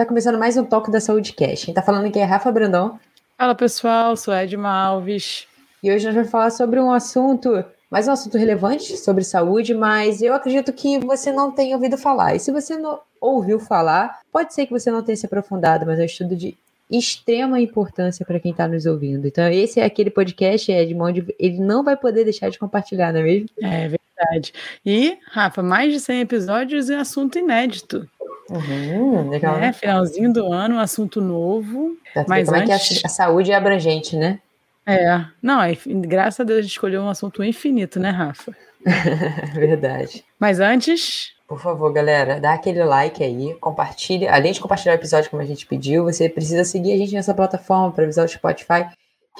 está começando mais um Toque da Saúde Cash. Quem está falando aqui é Rafa Brandão. Fala pessoal, sou Edma Alves. E hoje nós vamos falar sobre um assunto, mais um assunto relevante sobre saúde, mas eu acredito que você não tenha ouvido falar. E se você não ouviu falar, pode ser que você não tenha se aprofundado, mas é um estudo de extrema importância para quem está nos ouvindo. Então, esse é aquele podcast, Edmond, ele não vai poder deixar de compartilhar, não é mesmo? É verdade. E, Rafa, mais de 100 episódios é assunto inédito. Uhum, legal. É, finalzinho do ano, um assunto novo. Tá mas como antes... é que a, a saúde é abrangente, né? É, não, é, graças a Deus a gente escolheu um assunto infinito, né, Rafa? Verdade. Mas antes. Por favor, galera, dá aquele like aí, compartilha. Além de compartilhar o episódio como a gente pediu, você precisa seguir a gente nessa plataforma para avisar o Spotify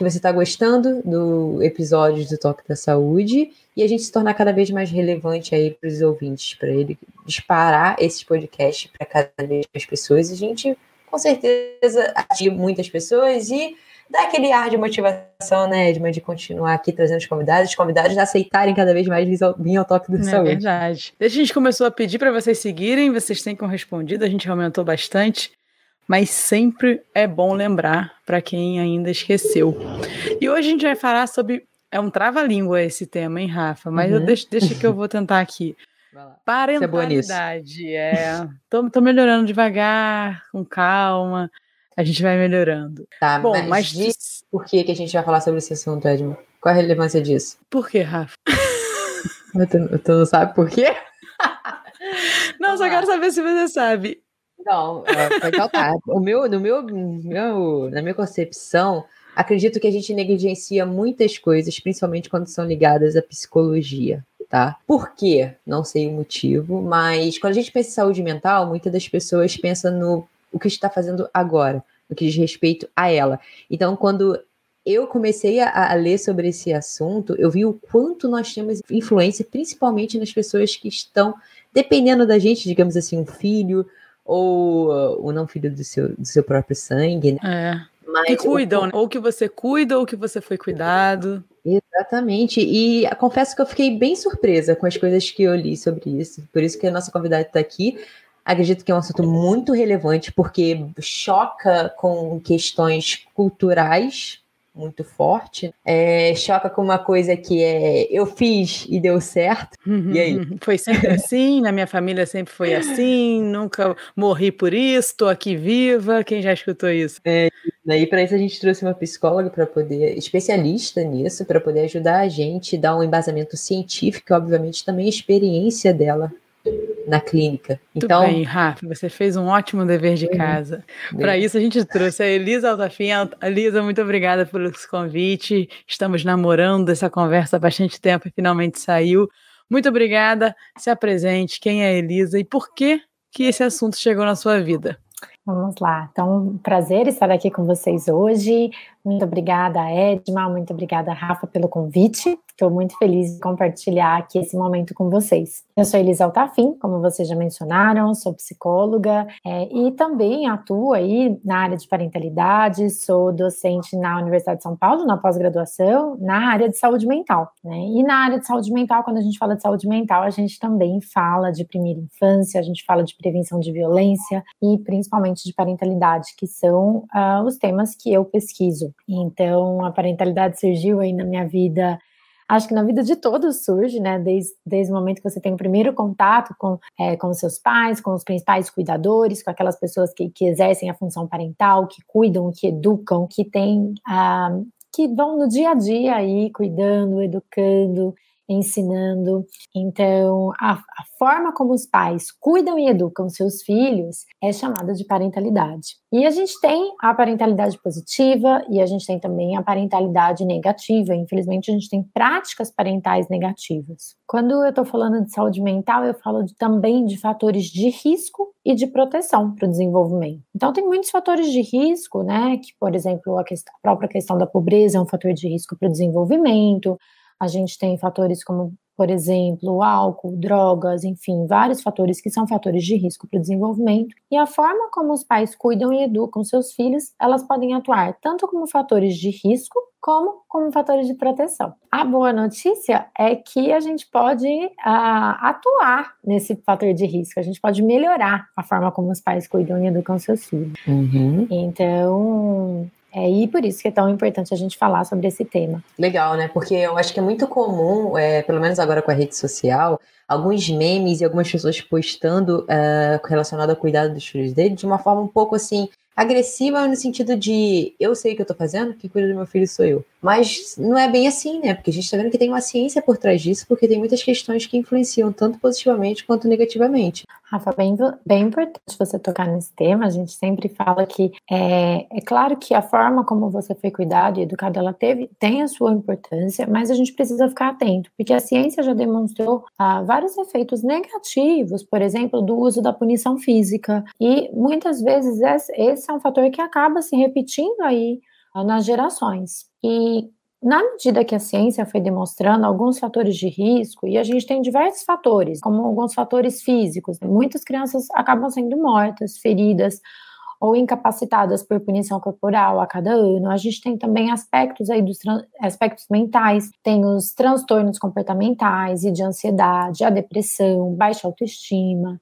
que você está gostando do episódio do Toque da Saúde e a gente se tornar cada vez mais relevante aí para os ouvintes, para ele disparar esses podcasts para cada vez mais pessoas. E a gente, com certeza, atinge muitas pessoas e dá aquele ar de motivação, né, Edma, de continuar aqui trazendo os convidados, os convidados aceitarem cada vez mais vir ao toque da é saúde. É verdade. Desde que a gente começou a pedir para vocês seguirem, vocês têm correspondido, a gente aumentou bastante, mas sempre é bom lembrar para quem ainda esqueceu. E hoje a gente vai falar sobre. É um trava-língua esse tema, hein, Rafa? Mas uhum. eu deixo, deixa que eu vou tentar aqui. Parentalidade. É, é tô, tô melhorando devagar, com calma a gente vai melhorando. Tá, Bom, mas, mas diz por que, que a gente vai falar sobre esse assunto, Edmo? Qual a relevância disso? Por que, Rafa? tu, tu não sabe por quê? Não, só quero saber se você sabe. Não, é, tá. o meu, no meu, meu, na minha concepção, acredito que a gente negligencia muitas coisas, principalmente quando são ligadas à psicologia. Tá? Por quê? Não sei o motivo, mas quando a gente pensa em saúde mental, muitas das pessoas pensam no o que está fazendo agora, no que diz respeito a ela. Então, quando eu comecei a, a, ler sobre esse assunto, eu vi o quanto nós temos influência, principalmente nas pessoas que estão dependendo da gente, digamos assim, um filho ou uh, o não filho do seu, do seu próprio sangue, né? É. Mas que cuidam, o... Né? ou que você cuida ou que você foi cuidado. Exatamente. E confesso que eu fiquei bem surpresa com as coisas que eu li sobre isso. Por isso que a nossa convidada está aqui. Acredito que é um assunto muito relevante, porque choca com questões culturais muito forte. É, choca com uma coisa que é eu fiz e deu certo. Uhum, e aí? Foi sempre assim, na minha família sempre foi assim, nunca morri por isso, estou aqui viva. Quem já escutou isso? É, daí para isso a gente trouxe uma psicóloga para poder, especialista nisso, para poder ajudar a gente, dar um embasamento científico, obviamente também a experiência dela na clínica. Então, Muito bem, Rafa, você fez um ótimo dever de casa. Para isso a gente trouxe a Elisa Altafim. Elisa, muito obrigada pelo convite. Estamos namorando essa conversa há bastante tempo e finalmente saiu. Muito obrigada. Se apresente, quem é a Elisa e por que que esse assunto chegou na sua vida? Vamos lá. Então, prazer estar aqui com vocês hoje. Muito obrigada, Edma. Muito obrigada, Rafa, pelo convite. Estou muito feliz de compartilhar aqui esse momento com vocês. Eu sou Elisa Altafim, como vocês já mencionaram, sou psicóloga é, e também atuo aí na área de parentalidade, sou docente na Universidade de São Paulo, na pós-graduação, na área de saúde mental. Né? E na área de saúde mental, quando a gente fala de saúde mental, a gente também fala de primeira infância, a gente fala de prevenção de violência e principalmente de parentalidade, que são uh, os temas que eu pesquiso. Então, a parentalidade surgiu aí na minha vida acho que na vida de todos surge, né? Desde, desde o momento que você tem o primeiro contato com, é, com seus pais, com os principais cuidadores, com aquelas pessoas que, que exercem a função parental, que cuidam, que educam, que têm. Ah, que vão no dia a dia aí cuidando, educando, ensinando. Então, a, a, forma como os pais cuidam e educam seus filhos é chamada de parentalidade. E a gente tem a parentalidade positiva e a gente tem também a parentalidade negativa. Infelizmente, a gente tem práticas parentais negativas. Quando eu estou falando de saúde mental, eu falo de, também de fatores de risco e de proteção para o desenvolvimento. Então, tem muitos fatores de risco, né? Que, por exemplo, a, questão, a própria questão da pobreza é um fator de risco para o desenvolvimento a gente tem fatores como, por exemplo, álcool, drogas, enfim, vários fatores que são fatores de risco para o desenvolvimento. E a forma como os pais cuidam e educam seus filhos, elas podem atuar tanto como fatores de risco como como fatores de proteção. A boa notícia é que a gente pode uh, atuar nesse fator de risco, a gente pode melhorar a forma como os pais cuidam e educam seus filhos. Uhum. Então, é, e por isso que é tão importante a gente falar sobre esse tema. Legal, né? Porque eu acho que é muito comum, é, pelo menos agora com a rede social, alguns memes e algumas pessoas postando uh, relacionado ao cuidado dos filhos dele de uma forma um pouco assim agressiva no sentido de eu sei o que eu tô fazendo, quem cuida do meu filho sou eu. Mas não é bem assim, né? Porque a gente tá vendo que tem uma ciência por trás disso, porque tem muitas questões que influenciam tanto positivamente quanto negativamente. Rafa, bem, bem importante você tocar nesse tema. A gente sempre fala que é, é claro que a forma como você foi cuidado e educado, ela teve, tem a sua importância, mas a gente precisa ficar atento, porque a ciência já demonstrou ah, vários efeitos negativos, por exemplo, do uso da punição física. E muitas vezes esse é um fator que acaba se repetindo aí ah, nas gerações. E na medida que a ciência foi demonstrando alguns fatores de risco, e a gente tem diversos fatores, como alguns fatores físicos, muitas crianças acabam sendo mortas, feridas ou incapacitadas por punição corporal a cada ano. A gente tem também aspectos aí dos aspectos mentais, tem os transtornos comportamentais e de ansiedade, a depressão, baixa autoestima,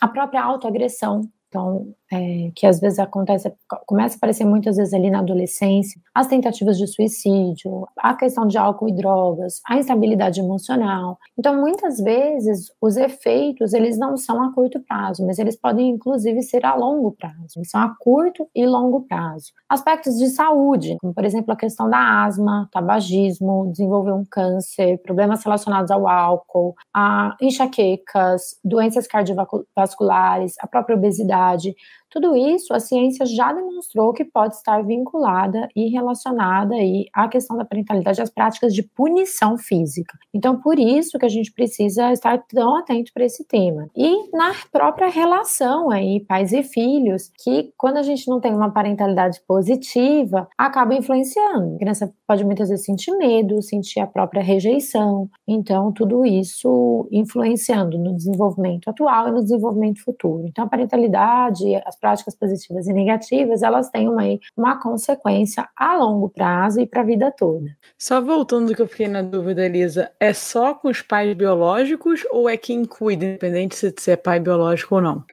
a própria autoagressão, então, é, que às vezes acontece, começa a aparecer muitas vezes ali na adolescência, as tentativas de suicídio, a questão de álcool e drogas, a instabilidade emocional. Então, muitas vezes, os efeitos, eles não são a curto prazo, mas eles podem, inclusive, ser a longo prazo. Eles são a curto e longo prazo. Aspectos de saúde, como, por exemplo, a questão da asma, tabagismo, desenvolver um câncer, problemas relacionados ao álcool, a enxaquecas, doenças cardiovasculares, a própria obesidade, tudo isso a ciência já demonstrou que pode estar vinculada e relacionada aí à questão da parentalidade, às práticas de punição física. Então, por isso que a gente precisa estar tão atento para esse tema. E na própria relação aí, pais e filhos, que quando a gente não tem uma parentalidade positiva, acaba influenciando. A criança pode muitas vezes sentir medo, sentir a própria rejeição. Então, tudo isso influenciando no desenvolvimento atual e no desenvolvimento futuro. Então, a parentalidade, as práticas positivas e negativas, elas têm uma, uma consequência a longo prazo e para a vida toda. Só voltando que eu fiquei na dúvida, Elisa, é só com os pais biológicos ou é quem cuida, independente se é pai biológico ou não?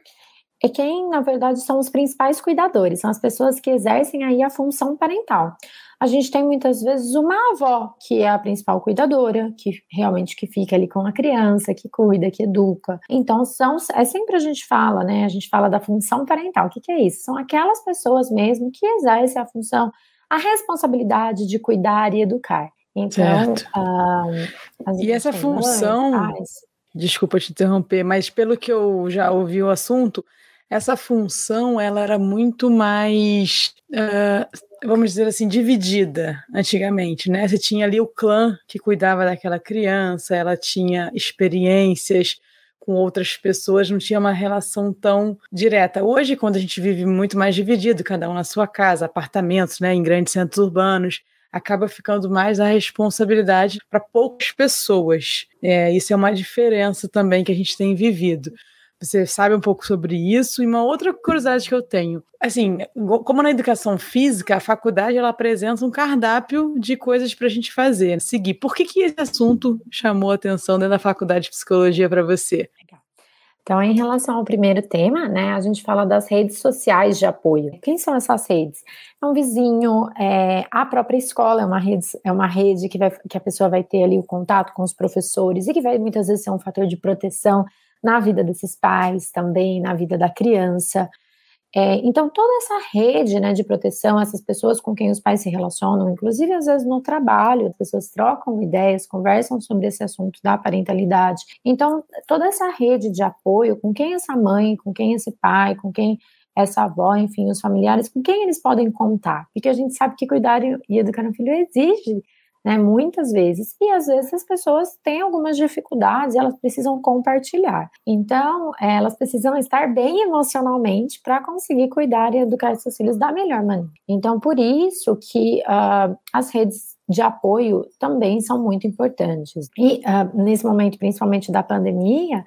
é quem, na verdade, são os principais cuidadores, são as pessoas que exercem aí a função parental a gente tem muitas vezes uma avó que é a principal cuidadora, que realmente que fica ali com a criança, que cuida, que educa. Então são é sempre a gente fala, né? A gente fala da função parental. O que, que é isso? São aquelas pessoas mesmo que exercem a função, a responsabilidade de cuidar e educar. Então, ah, e essa função, desculpa te interromper, mas pelo que eu já ouvi o assunto, essa função ela era muito mais uh, vamos dizer assim, dividida antigamente, né? Você tinha ali o clã que cuidava daquela criança, ela tinha experiências com outras pessoas, não tinha uma relação tão direta. Hoje, quando a gente vive muito mais dividido, cada um na sua casa, apartamentos, né, em grandes centros urbanos, acaba ficando mais a responsabilidade para poucas pessoas. É, isso é uma diferença também que a gente tem vivido. Você sabe um pouco sobre isso. E uma outra curiosidade que eu tenho, assim, como na educação física, a faculdade ela apresenta um cardápio de coisas para a gente fazer, seguir. Por que, que esse assunto chamou a atenção dentro da faculdade de psicologia para você? Então, em relação ao primeiro tema, né, a gente fala das redes sociais de apoio. Quem são essas redes? É um vizinho, é, a própria escola é uma rede, é uma rede que, vai, que a pessoa vai ter ali o contato com os professores e que vai muitas vezes ser um fator de proteção na vida desses pais, também na vida da criança. É, então, toda essa rede né, de proteção, essas pessoas com quem os pais se relacionam, inclusive às vezes no trabalho, as pessoas trocam ideias, conversam sobre esse assunto da parentalidade. Então, toda essa rede de apoio, com quem essa mãe, com quem esse pai, com quem essa avó, enfim, os familiares, com quem eles podem contar? Porque a gente sabe que cuidar e educar um filho exige né, muitas vezes, e às vezes as pessoas têm algumas dificuldades elas precisam compartilhar. Então, elas precisam estar bem emocionalmente para conseguir cuidar e educar seus filhos da melhor maneira. Então, por isso que uh, as redes de apoio também são muito importantes. E uh, nesse momento, principalmente da pandemia,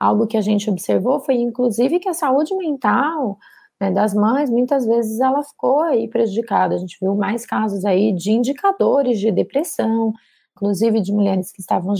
algo que a gente observou foi, inclusive, que a saúde mental né, das mães, muitas vezes ela ficou aí prejudicada. A gente viu mais casos aí de indicadores de depressão, inclusive de mulheres que estavam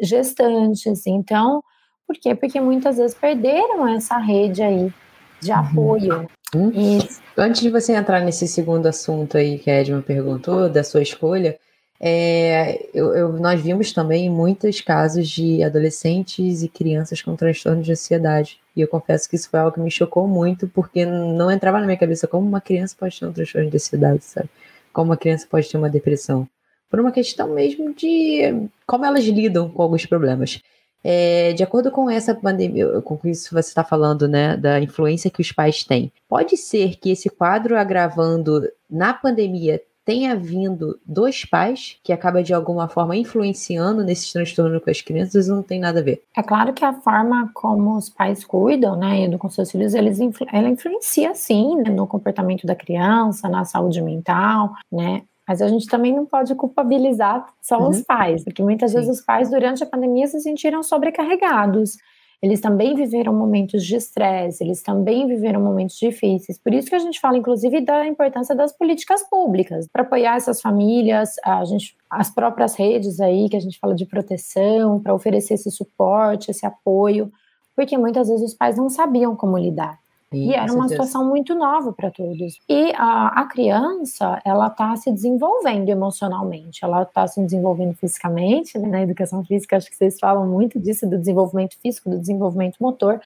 gestantes. Então, por quê? Porque muitas vezes perderam essa rede aí de uhum. apoio. Uhum. E... Antes de você entrar nesse segundo assunto aí que a Edma perguntou, da sua escolha, é, eu, eu, nós vimos também muitos casos de adolescentes e crianças com transtorno de ansiedade. E eu confesso que isso foi algo que me chocou muito, porque não entrava na minha cabeça como uma criança pode ter um transtorno de ansiedade, sabe? Como uma criança pode ter uma depressão. Por uma questão mesmo de como elas lidam com alguns problemas. É, de acordo com essa pandemia, com isso você está falando, né, da influência que os pais têm, pode ser que esse quadro agravando na pandemia tenha vindo dos pais, que acaba de alguma forma influenciando nesse transtorno com as crianças, não tem nada a ver. É claro que a forma como os pais cuidam, né, e com seus filhos, eles influ ela influencia sim né, no comportamento da criança, na saúde mental, né, mas a gente também não pode culpabilizar só uhum. os pais, porque muitas Sim. vezes os pais durante a pandemia se sentiram sobrecarregados eles também viveram momentos de estresse, eles também viveram momentos difíceis. Por isso que a gente fala, inclusive, da importância das políticas públicas para apoiar essas famílias, a gente, as próprias redes aí que a gente fala de proteção, para oferecer esse suporte, esse apoio, porque muitas vezes os pais não sabiam como lidar. Sim, e era uma situação muito nova para todos. E a, a criança, ela está se desenvolvendo emocionalmente, ela está se desenvolvendo fisicamente, né? na educação física, acho que vocês falam muito disso, do desenvolvimento físico, do desenvolvimento motor,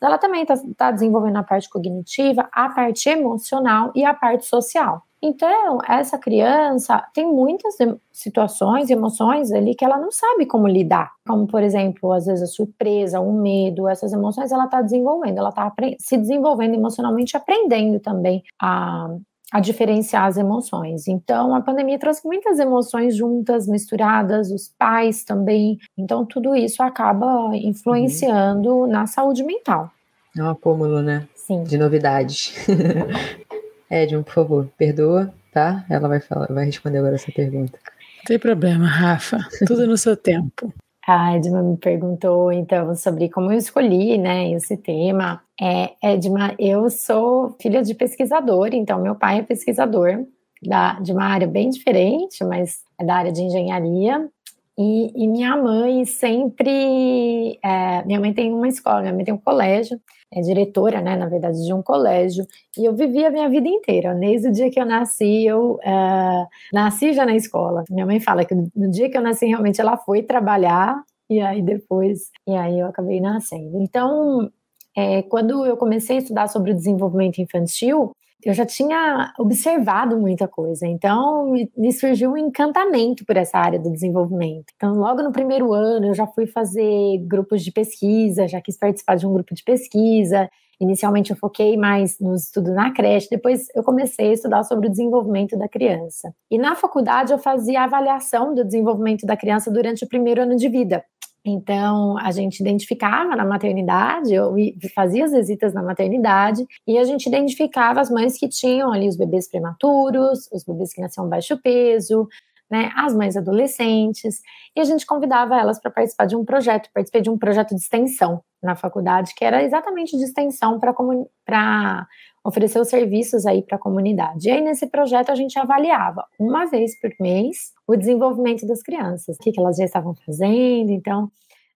ela também está tá desenvolvendo a parte cognitiva, a parte emocional e a parte social. Então, essa criança tem muitas situações, emoções ali que ela não sabe como lidar. Como, por exemplo, às vezes a surpresa, o medo, essas emoções ela está desenvolvendo, ela está se desenvolvendo emocionalmente, aprendendo também a, a diferenciar as emoções. Então, a pandemia trouxe muitas emoções juntas, misturadas, os pais também. Então, tudo isso acaba influenciando uhum. na saúde mental. É um acúmulo, né? Sim. De novidades. Edmund, por favor, perdoa, tá? Ela vai, falar, vai responder agora essa pergunta. Não tem problema, Rafa. Tudo no seu tempo. A Edma me perguntou, então, sobre como eu escolhi, né, esse tema. É, Edma, eu sou filha de pesquisador, então meu pai é pesquisador da, de uma área bem diferente, mas é da área de engenharia. E, e minha mãe sempre. É, minha mãe tem uma escola, minha mãe tem um colégio, é diretora, né, na verdade, de um colégio, e eu vivi a minha vida inteira. Desde o dia que eu nasci, eu é, nasci já na escola. Minha mãe fala que no dia que eu nasci, realmente ela foi trabalhar, e aí depois, e aí eu acabei nascendo. Então, é, quando eu comecei a estudar sobre o desenvolvimento infantil, eu já tinha observado muita coisa, então me, surgiu um encantamento por essa área do desenvolvimento. Então, logo no primeiro ano, eu já fui fazer grupos de pesquisa, já quis participar de um grupo de pesquisa. Inicialmente, eu foquei mais no estudo na creche, depois eu comecei a estudar sobre o desenvolvimento da criança. E na faculdade, eu fazia avaliação do desenvolvimento da criança durante o primeiro ano de vida. Então, a gente identificava na maternidade, eu fazia as visitas na maternidade, e a gente identificava as mães que tinham ali os bebês prematuros, os bebês que nasciam baixo peso, né, as mães adolescentes, e a gente convidava elas para participar de um projeto. Participei de um projeto de extensão na faculdade, que era exatamente de extensão para oferecer os serviços aí para a comunidade. E aí, nesse projeto, a gente avaliava uma vez por mês o desenvolvimento das crianças, o que, que elas já estavam fazendo. Então,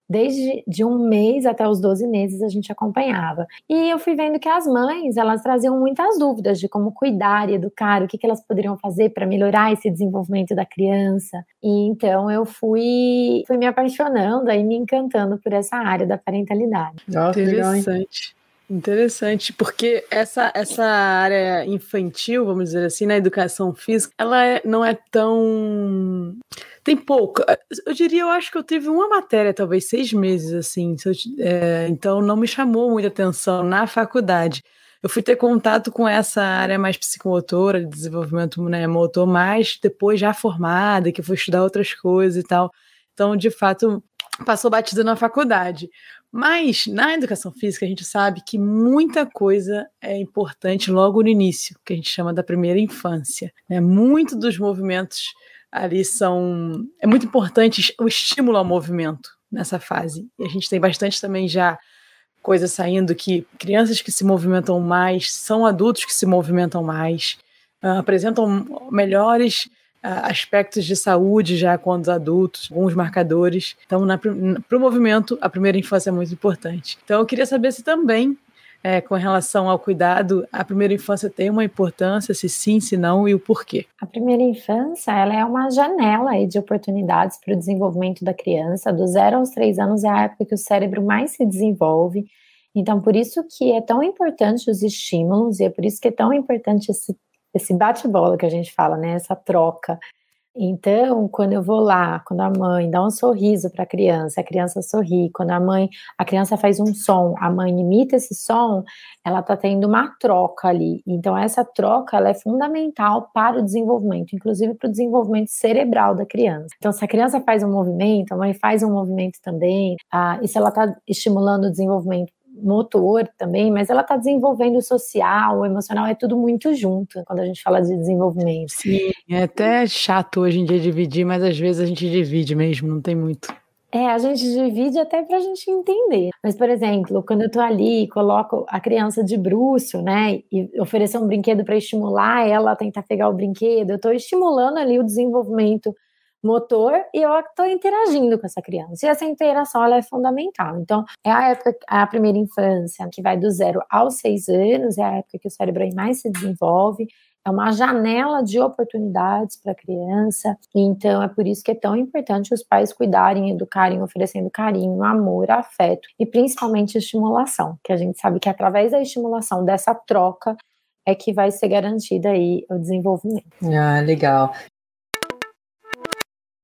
desde de um mês até os 12 meses a gente acompanhava. E eu fui vendo que as mães, elas traziam muitas dúvidas de como cuidar e educar, o que, que elas poderiam fazer para melhorar esse desenvolvimento da criança. E então eu fui, fui me apaixonando e me encantando por essa área da parentalidade. Nossa, Interessante. Interessante, porque essa, essa área infantil, vamos dizer assim, na educação física, ela é, não é tão. Tem pouco. Eu diria, eu acho que eu tive uma matéria, talvez seis meses, assim. É, então não me chamou muita atenção na faculdade. Eu fui ter contato com essa área mais psicomotora, de desenvolvimento né, motor, mais depois já formada, que fui estudar outras coisas e tal. Então, de fato, passou batido na faculdade. Mas na educação física a gente sabe que muita coisa é importante logo no início, que a gente chama da primeira infância. Né? Muito dos movimentos ali são. É muito importante o estímulo ao movimento nessa fase. E a gente tem bastante também já coisa saindo que crianças que se movimentam mais são adultos que se movimentam mais, uh, apresentam melhores aspectos de saúde já quando adultos, alguns marcadores. Então, para o movimento, a primeira infância é muito importante. Então, eu queria saber se também é, com relação ao cuidado, a primeira infância tem uma importância, se sim, se não e o porquê? A primeira infância ela é uma janela de oportunidades para o desenvolvimento da criança. Do zero aos três anos é a época que o cérebro mais se desenvolve. Então, por isso que é tão importante os estímulos e é por isso que é tão importante esse, esse bate-bola que a gente fala, né? Essa troca então, quando eu vou lá, quando a mãe dá um sorriso para a criança, a criança sorri, quando a mãe, a criança faz um som, a mãe imita esse som, ela está tendo uma troca ali. Então, essa troca ela é fundamental para o desenvolvimento, inclusive para o desenvolvimento cerebral da criança. Então, se a criança faz um movimento, a mãe faz um movimento também, ah, e se ela está estimulando o desenvolvimento motor também, mas ela está desenvolvendo o social, o emocional, é tudo muito junto quando a gente fala de desenvolvimento. Sim, é até chato hoje em dia dividir, mas às vezes a gente divide mesmo, não tem muito. É, a gente divide até para a gente entender. Mas, por exemplo, quando eu estou ali, coloco a criança de bruxo, né, e oferecer um brinquedo para estimular ela a tentar pegar o brinquedo, eu estou estimulando ali o desenvolvimento motor e eu estou interagindo com essa criança. E essa interação ela é fundamental. Então, é a época, a primeira infância, que vai do zero aos seis anos, é a época que o cérebro mais se desenvolve. É uma janela de oportunidades para a criança, então é por isso que é tão importante os pais cuidarem, educarem, oferecendo carinho, amor, afeto e principalmente estimulação, que a gente sabe que através da estimulação, dessa troca, é que vai ser garantida aí o desenvolvimento. Ah, legal.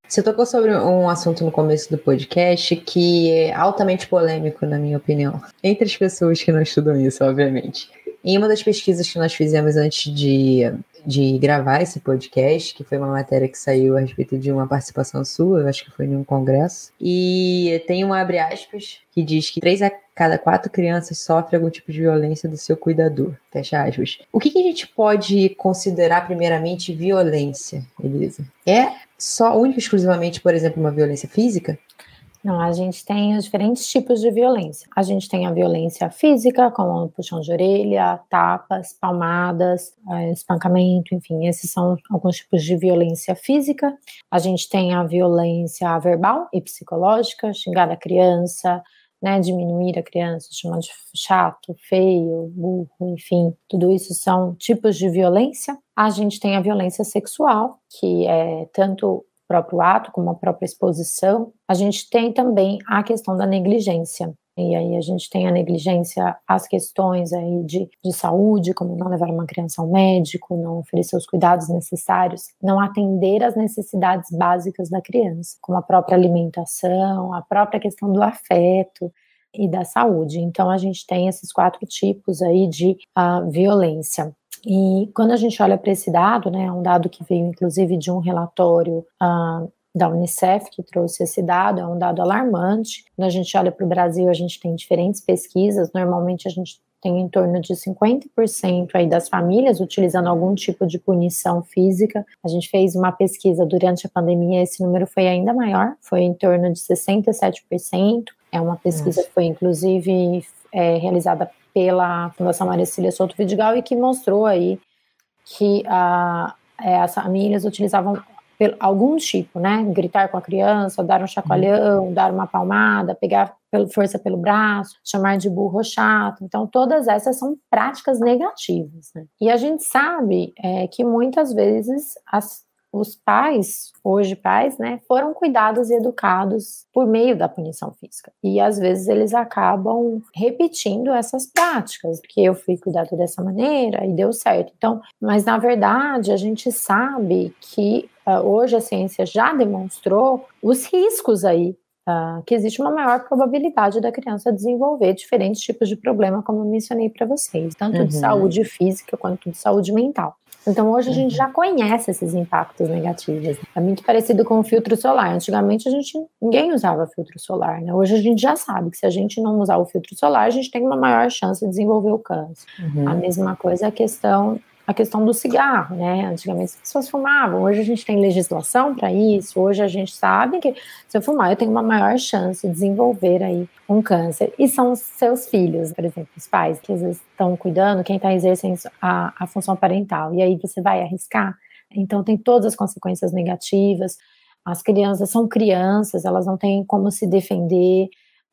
Você tocou sobre um assunto no começo do podcast que é altamente polêmico, na minha opinião, entre as pessoas que não estudam isso, obviamente. Em uma das pesquisas que nós fizemos antes de, de gravar esse podcast, que foi uma matéria que saiu a respeito de uma participação sua, eu acho que foi em um congresso, e tem um abre aspas que diz que três a cada quatro crianças sofrem algum tipo de violência do seu cuidador. Fecha aspas. O que, que a gente pode considerar primeiramente violência, Elisa? É só única exclusivamente, por exemplo, uma violência física? Não, a gente tem os diferentes tipos de violência. A gente tem a violência física, como puxão de orelha, tapas, palmadas, é, espancamento, enfim, esses são alguns tipos de violência física. A gente tem a violência verbal e psicológica, xingar a criança, né, diminuir a criança, chamar de chato, feio, burro, enfim, tudo isso são tipos de violência. A gente tem a violência sexual, que é tanto o próprio ato como a própria exposição. A gente tem também a questão da negligência. E aí a gente tem a negligência, as questões aí de, de saúde, como não levar uma criança ao médico, não oferecer os cuidados necessários, não atender às necessidades básicas da criança, como a própria alimentação, a própria questão do afeto e da saúde. Então a gente tem esses quatro tipos aí de uh, violência. E quando a gente olha para esse dado, né, um dado que veio inclusive de um relatório uh, da Unicef que trouxe esse dado, é um dado alarmante. Quando a gente olha para o Brasil, a gente tem diferentes pesquisas, normalmente a gente tem em torno de 50% aí das famílias utilizando algum tipo de punição física. A gente fez uma pesquisa durante a pandemia, esse número foi ainda maior, foi em torno de 67%. É uma pesquisa que foi inclusive é, realizada pela Fundação Maria Cecília Souto Vidigal e que mostrou aí que a, é, as famílias utilizavam algum tipo, né? Gritar com a criança, dar um chacoalhão, uhum. dar uma palmada, pegar força pelo braço, chamar de burro chato. Então, todas essas são práticas negativas. Né? E a gente sabe é, que muitas vezes as, os pais, hoje pais, né, foram cuidados e educados por meio da punição física. E às vezes eles acabam repetindo essas práticas, porque eu fui cuidado dessa maneira e deu certo. Então, mas na verdade, a gente sabe que hoje a ciência já demonstrou os riscos aí Uh, que existe uma maior probabilidade da criança desenvolver diferentes tipos de problema, como eu mencionei para vocês, tanto uhum. de saúde física quanto de saúde mental. Então hoje a gente uhum. já conhece esses impactos negativos. É muito parecido com o filtro solar. Antigamente a gente ninguém usava filtro solar, né? Hoje a gente já sabe que se a gente não usar o filtro solar, a gente tem uma maior chance de desenvolver o câncer. Uhum. A mesma coisa é a questão a questão do cigarro, né? Antigamente as pessoas fumavam, hoje a gente tem legislação para isso, hoje a gente sabe que se eu fumar eu tenho uma maior chance de desenvolver aí um câncer. E são os seus filhos, por exemplo, os pais que às vezes estão cuidando, quem está exercendo a, a função parental, e aí você vai arriscar. Então tem todas as consequências negativas. As crianças são crianças, elas não têm como se defender.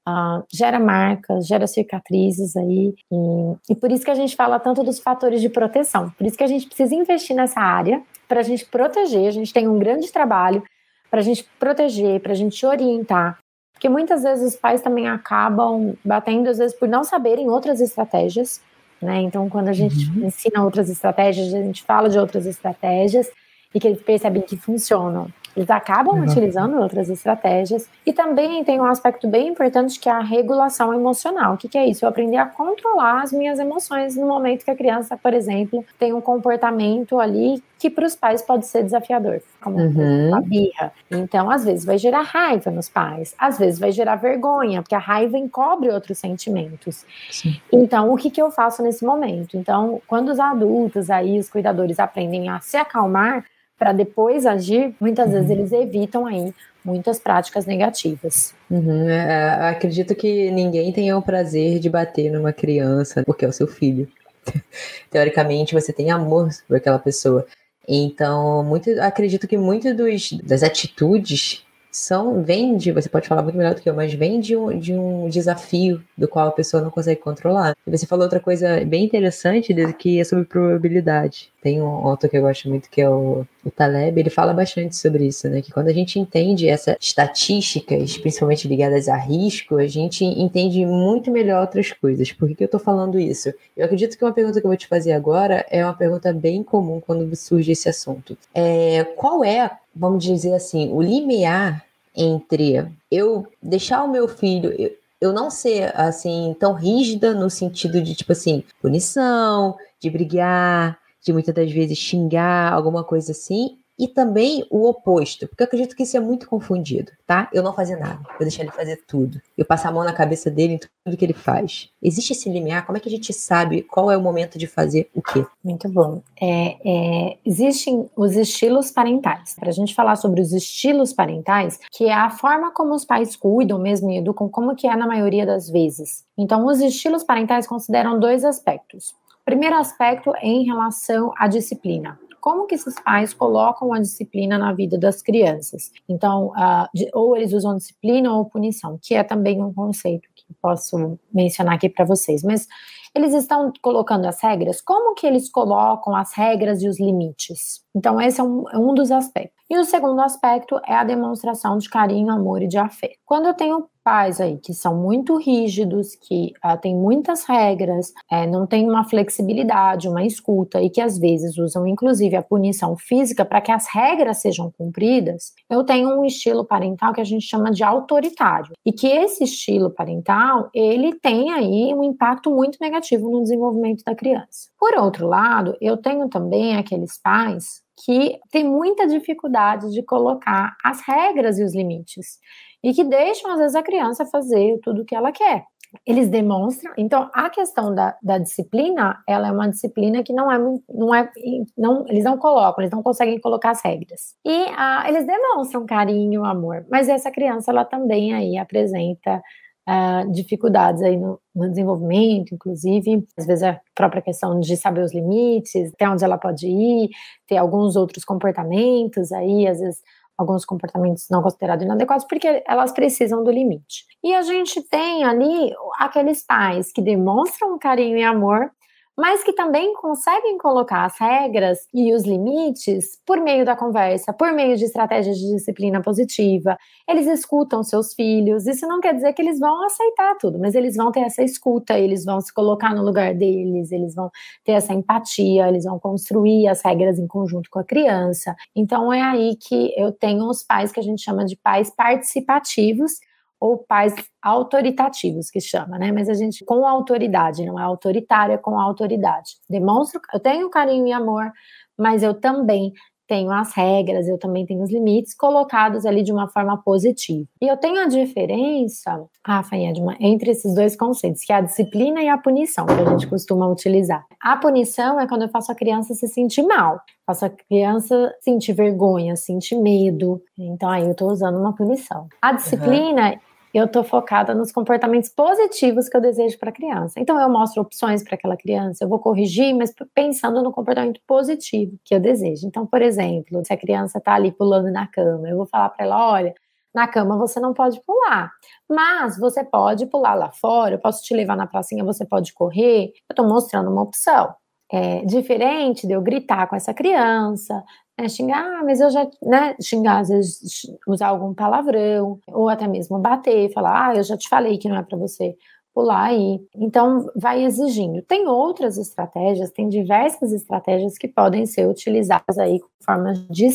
Uh, gera marcas, gera cicatrizes aí, e, e, por isso que a gente fala tanto dos fatores de proteção. Por isso que a gente precisa investir nessa área para a gente proteger. A gente tem um grande trabalho para a gente proteger, para a gente orientar, porque muitas vezes os pais também acabam batendo, às vezes, por não saberem outras estratégias. Né? Então, quando a gente uhum. ensina outras estratégias, a gente fala de outras estratégias e que eles percebem que funcionam. Eles acabam uhum. utilizando outras estratégias. E também tem um aspecto bem importante que é a regulação emocional. O que, que é isso? Eu aprender a controlar as minhas emoções no momento que a criança, por exemplo, tem um comportamento ali que para os pais pode ser desafiador, como uhum. a birra. Então, às vezes vai gerar raiva nos pais, às vezes vai gerar vergonha, porque a raiva encobre outros sentimentos. Sim. Então, o que, que eu faço nesse momento? Então, quando os adultos aí, os cuidadores aprendem a se acalmar, para depois agir, muitas uhum. vezes eles evitam aí muitas práticas negativas. Uhum. É, é, acredito que ninguém tenha o prazer de bater numa criança porque é o seu filho. Teoricamente, você tem amor por aquela pessoa. Então, muito, acredito que muitas das atitudes são vem de, você pode falar muito melhor do que eu, mas vem de um, de um desafio do qual a pessoa não consegue controlar. E você falou outra coisa bem interessante, que é sobre probabilidade. Tem um autor que eu gosto muito, que é o, o Taleb, ele fala bastante sobre isso, né? Que quando a gente entende essas estatísticas, principalmente ligadas a risco, a gente entende muito melhor outras coisas. Por que, que eu tô falando isso? Eu acredito que uma pergunta que eu vou te fazer agora é uma pergunta bem comum quando surge esse assunto. É, qual é, vamos dizer assim, o limiar entre eu deixar o meu filho, eu, eu não ser assim tão rígida no sentido de tipo assim, punição, de brigar, de muitas das vezes xingar, alguma coisa assim, e também o oposto, porque eu acredito que isso é muito confundido, tá? Eu não fazer nada, eu deixar ele fazer tudo, eu passar a mão na cabeça dele em tudo que ele faz. Existe esse limiar? Como é que a gente sabe qual é o momento de fazer o quê? Muito bom. É, é, existem os estilos parentais. Para a gente falar sobre os estilos parentais, que é a forma como os pais cuidam mesmo e educam, como que é na maioria das vezes. Então, os estilos parentais consideram dois aspectos. O primeiro aspecto é em relação à disciplina como que esses pais colocam a disciplina na vida das crianças. Então, uh, de, ou eles usam disciplina ou punição, que é também um conceito que posso mencionar aqui para vocês. Mas eles estão colocando as regras, como que eles colocam as regras e os limites? Então, esse é um, é um dos aspectos. E o segundo aspecto é a demonstração de carinho, amor e de afeto. Quando eu tenho pais aí que são muito rígidos, que uh, têm muitas regras, é, não tem uma flexibilidade, uma escuta e que às vezes usam inclusive a punição física para que as regras sejam cumpridas, eu tenho um estilo parental que a gente chama de autoritário e que esse estilo parental ele tem aí um impacto muito negativo no desenvolvimento da criança. Por outro lado, eu tenho também aqueles pais que têm muita dificuldade de colocar as regras e os limites e que deixam, às vezes, a criança fazer tudo o que ela quer. Eles demonstram. Então, a questão da, da disciplina, ela é uma disciplina que não é, não é, não, eles não colocam, eles não conseguem colocar as regras. E ah, eles demonstram carinho, amor. Mas essa criança, ela também aí apresenta Uh, dificuldades aí no, no, desenvolvimento, inclusive, às vezes a própria questão de saber os limites, até onde ela pode ir, ter alguns outros comportamentos aí, às vezes alguns comportamentos não considerados inadequados, porque elas precisam do limite. E a gente tem ali aqueles pais que demonstram carinho e amor, mas que também conseguem colocar as regras e os limites por meio da conversa, por meio de estratégias de disciplina positiva. Eles escutam seus filhos. Isso não quer dizer que eles vão aceitar tudo, mas eles vão ter essa escuta, eles vão se colocar no lugar deles, eles vão ter essa empatia, eles vão construir as regras em conjunto com a criança. Então é aí que eu tenho os pais que a gente chama de pais participativos, ou pais autoritativos, que chama, né? Mas a gente com autoridade, não é autoritária, com autoridade. Demonstro, eu tenho carinho e amor, mas eu também tenho as regras, eu também tenho os limites colocados ali de uma forma positiva. E eu tenho a diferença, Rafa e Edma, entre esses dois conceitos, que é a disciplina e a punição, que a gente costuma utilizar. A punição é quando eu faço a criança se sentir mal, faço a criança sentir vergonha, sentir medo. Então aí eu estou usando uma punição. A disciplina, uhum eu estou focada nos comportamentos positivos que eu desejo para a criança. Então, eu mostro opções para aquela criança, eu vou corrigir, mas pensando no comportamento positivo que eu desejo. Então, por exemplo, se a criança está ali pulando na cama, eu vou falar para ela: olha, na cama você não pode pular, mas você pode pular lá fora, eu posso te levar na pracinha, você pode correr. Eu estou mostrando uma opção. É diferente de eu gritar com essa criança, é xingar, ah, mas eu já, né, xingar, às vezes usar algum palavrão, ou até mesmo bater, falar, ah, eu já te falei que não é para você pular aí. Então, vai exigindo. Tem outras estratégias, tem diversas estratégias que podem ser utilizadas aí com formas de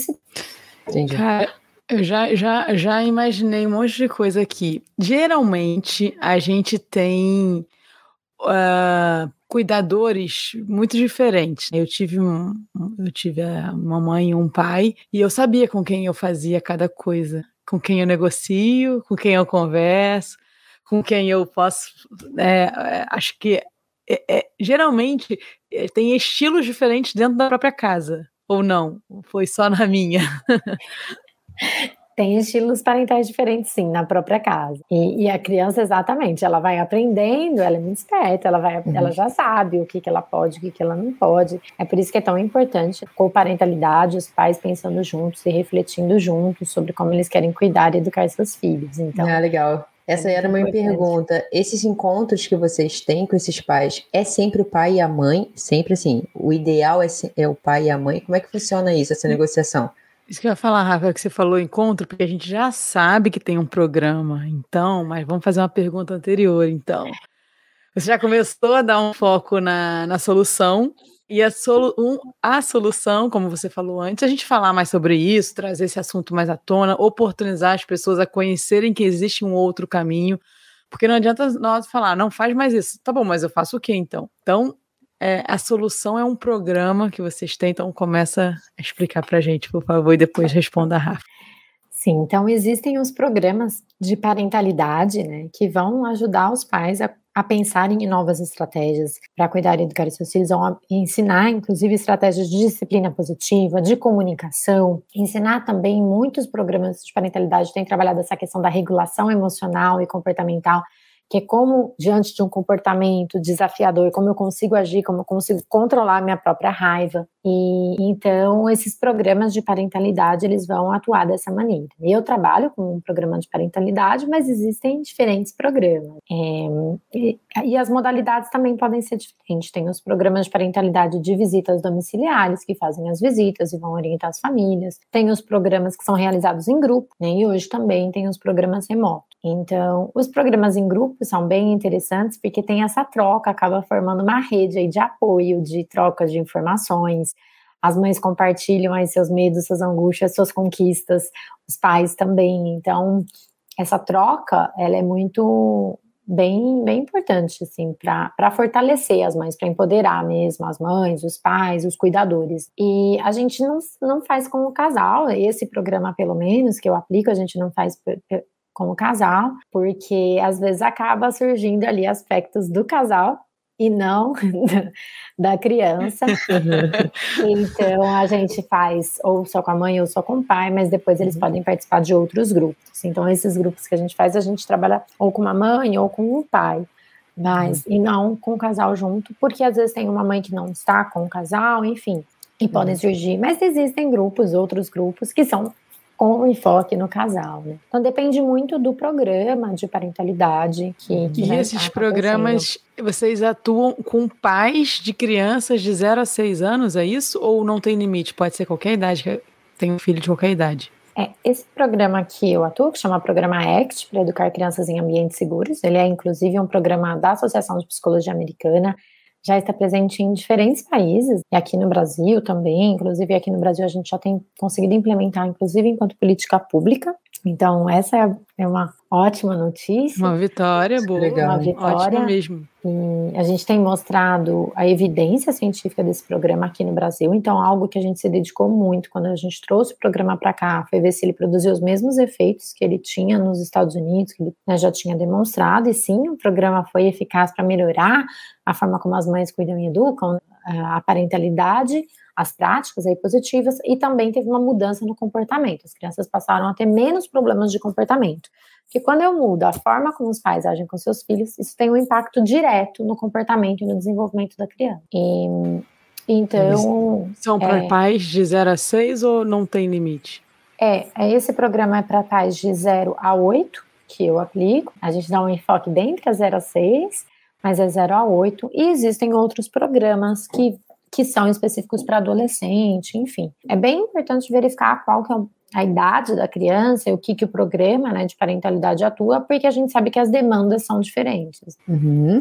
Entendi. Cara, eu já, já, já imaginei um monte de coisa aqui. Geralmente, a gente tem uh, cuidadores muito diferentes. Eu tive um, eu tive uma mãe e um pai e eu sabia com quem eu fazia cada coisa, com quem eu negocio, com quem eu converso, com quem eu posso. É, é acho que é, é, geralmente é, tem estilos diferentes dentro da própria casa. Ou não? Foi só na minha? Tem estilos parentais diferentes, sim, na própria casa. E, e, a criança, exatamente, ela vai aprendendo, ela é muito esperta, ela, vai, uhum. ela já sabe o que, que ela pode, o que, que ela não pode. É por isso que é tão importante com parentalidade, os pais pensando juntos e refletindo juntos sobre como eles querem cuidar e educar seus filhos. Então, ah, legal. Essa é era a minha pergunta. Esses encontros que vocês têm com esses pais, é sempre o pai e a mãe? Sempre assim, o ideal é, é o pai e a mãe? Como é que funciona isso, essa negociação? Isso que eu ia falar, Rafa, que você falou encontro, porque a gente já sabe que tem um programa, então, mas vamos fazer uma pergunta anterior, então. Você já começou a dar um foco na, na solução, e a, solu um, a solução, como você falou antes, a gente falar mais sobre isso, trazer esse assunto mais à tona, oportunizar as pessoas a conhecerem que existe um outro caminho, porque não adianta nós falar, não faz mais isso. Tá bom, mas eu faço o quê então? Então, é, a solução é um programa que vocês têm, então começa a explicar para a gente, por favor, e depois responda a Rafa. Sim, então existem os programas de parentalidade, né, que vão ajudar os pais a, a pensarem em novas estratégias para cuidar e educar seus filhos, vão ensinar, inclusive, estratégias de disciplina positiva, de comunicação, ensinar também muitos programas de parentalidade têm trabalhado essa questão da regulação emocional e comportamental, que é como, diante de um comportamento desafiador, como eu consigo agir, como eu consigo controlar a minha própria raiva. E então, esses programas de parentalidade, eles vão atuar dessa maneira. Eu trabalho com um programa de parentalidade, mas existem diferentes programas. É, e, e, as modalidades também podem ser diferentes. Tem os programas de parentalidade de visitas domiciliares, que fazem as visitas e vão orientar as famílias. Tem os programas que são realizados em grupo, né? E hoje também tem os programas remotos. Então, os programas em grupo são bem interessantes porque tem essa troca, acaba formando uma rede de apoio, de troca de informações. As mães compartilham aí seus medos, suas angústias, suas conquistas, os pais também. Então, essa troca, ela é muito bem, bem importante, assim, para fortalecer as mães, para empoderar mesmo as mães, os pais, os cuidadores. E a gente não, não faz com o casal, esse programa, pelo menos, que eu aplico, a gente não faz como casal, porque às vezes acaba surgindo ali aspectos do casal e não da criança. então a gente faz ou só com a mãe ou só com o pai, mas depois eles uhum. podem participar de outros grupos. Então esses grupos que a gente faz, a gente trabalha ou com uma mãe ou com o pai. Mas, uhum. e não com o casal junto, porque às vezes tem uma mãe que não está com o casal, enfim, e podem uhum. surgir. Mas existem grupos, outros grupos, que são com enfoque no casal, né? Então depende muito do programa de parentalidade que, que E esses programas, vocês atuam com pais de crianças de 0 a 6 anos, é isso? Ou não tem limite? Pode ser qualquer idade, tem um filho de qualquer idade? É, esse programa que eu atuo, que chama Programa ACT, para educar crianças em ambientes seguros, ele é inclusive um programa da Associação de Psicologia Americana, já está presente em diferentes países, e aqui no Brasil também, inclusive aqui no Brasil a gente já tem conseguido implementar, inclusive enquanto política pública, Então, essa é, é uma ótima notícia. Uma vitória boa. Legal. Uma vitória. Ótima mesmo. E a gente tem mostrado a evidência científica desse programa aqui no Brasil. Então, algo que a gente se dedicou muito quando a gente trouxe o programa para cá foi ver se ele produziu os mesmos efeitos que ele tinha nos Estados Unidos, que ele né, já tinha demonstrado. E sim, o programa foi eficaz para melhorar a forma como as mães cuidam e educam, a parentalidade as práticas aí positivas e também teve uma mudança no comportamento. As crianças passaram a ter menos problemas de comportamento. Porque quando eu mudo a forma como os pais agem com seus filhos, isso tem um impacto direto no comportamento e no desenvolvimento da criança. E, então. São para é, pais de 0 a 6 ou não tem limite? É, é esse programa é para pais de 0 a 8 que eu aplico. A gente dá um enfoque dentro é 0 a 6, mas é 0 a 8. E existem outros programas que que são específicos para adolescente, enfim. É bem importante verificar qual que é a idade da criança e o que, que o programa né, de parentalidade atua, porque a gente sabe que as demandas são diferentes. Uhum.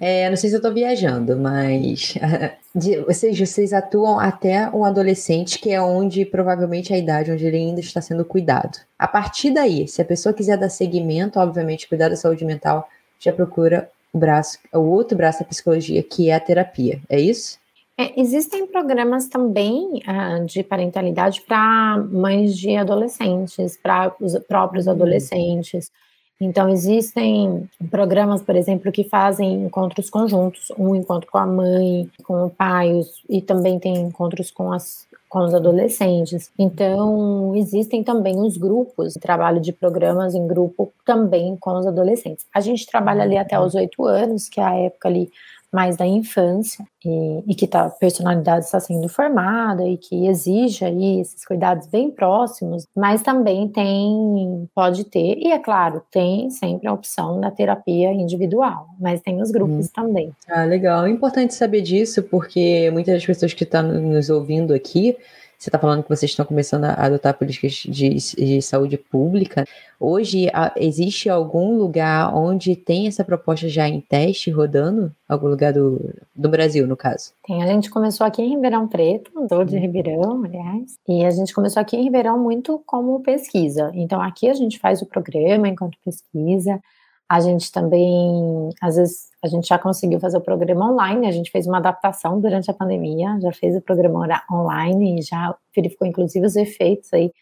É, não sei se eu estou viajando, mas de, vocês, vocês atuam até um adolescente, que é onde provavelmente a idade onde ele ainda está sendo cuidado. A partir daí, se a pessoa quiser dar seguimento, obviamente, cuidar da saúde mental, já procura braço, o outro braço da psicologia, que é a terapia. É isso? É, existem programas também uh, de parentalidade para mães de adolescentes, para os próprios uhum. adolescentes. Então, existem programas, por exemplo, que fazem encontros conjuntos, um encontro com a mãe, com o pai, e também tem encontros com as, com os adolescentes. Então, existem também os grupos, trabalho de programas em grupo também com os adolescentes. A gente trabalha ali até os oito anos, que é a época ali mais da infância e, e que tá, a personalidade está sendo formada e que exige aí esses cuidados bem próximos, mas também tem, pode ter, e é claro, tem sempre a opção da terapia individual, mas tem os grupos hum. também. Ah, legal. É importante saber disso, porque muitas das pessoas que estão nos ouvindo aqui você está falando que vocês estão começando a adotar políticas de, de saúde pública. Hoje, a, existe algum lugar onde tem essa proposta já em teste rodando? Algum lugar do, do Brasil, no caso? Tem. A gente começou aqui em Ribeirão Preto, dor de Ribeirão, aliás. E a gente começou aqui em Ribeirão muito como pesquisa. Então, aqui a gente faz o programa enquanto pesquisa. A gente também, às vezes, a gente já conseguiu fazer o programa online, a gente fez uma adaptação durante a pandemia, já fez o programa online e já verificou, inclusive, os efeitos aí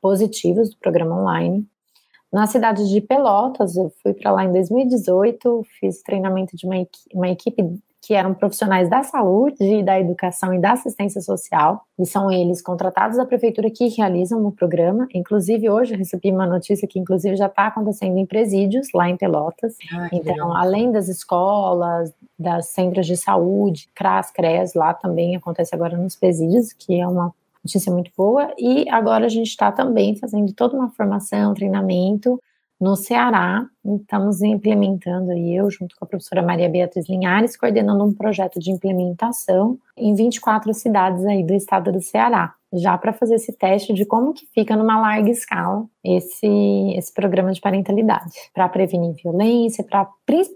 positivos do programa online. Na cidade de Pelotas, eu fui para lá em 2018, fiz treinamento de uma, uma equipe que eram profissionais da saúde, da educação e da assistência social, e são eles contratados da prefeitura que realizam o programa. Inclusive, hoje eu recebi uma notícia que, inclusive, já está acontecendo em presídios, lá em Pelotas. Ah, então, além das escolas, das centros de saúde, CRAS, CRES, lá também acontece agora nos presídios, que é uma notícia muito boa. E agora a gente está também fazendo toda uma formação, treinamento no Ceará, estamos implementando, e eu, junto com a professora Maria Beatriz Linhares, coordenando um projeto de implementação em 24 cidades aí do estado do Ceará, já para fazer esse teste de como que fica numa larga escala esse, esse programa de parentalidade, para prevenir violência, para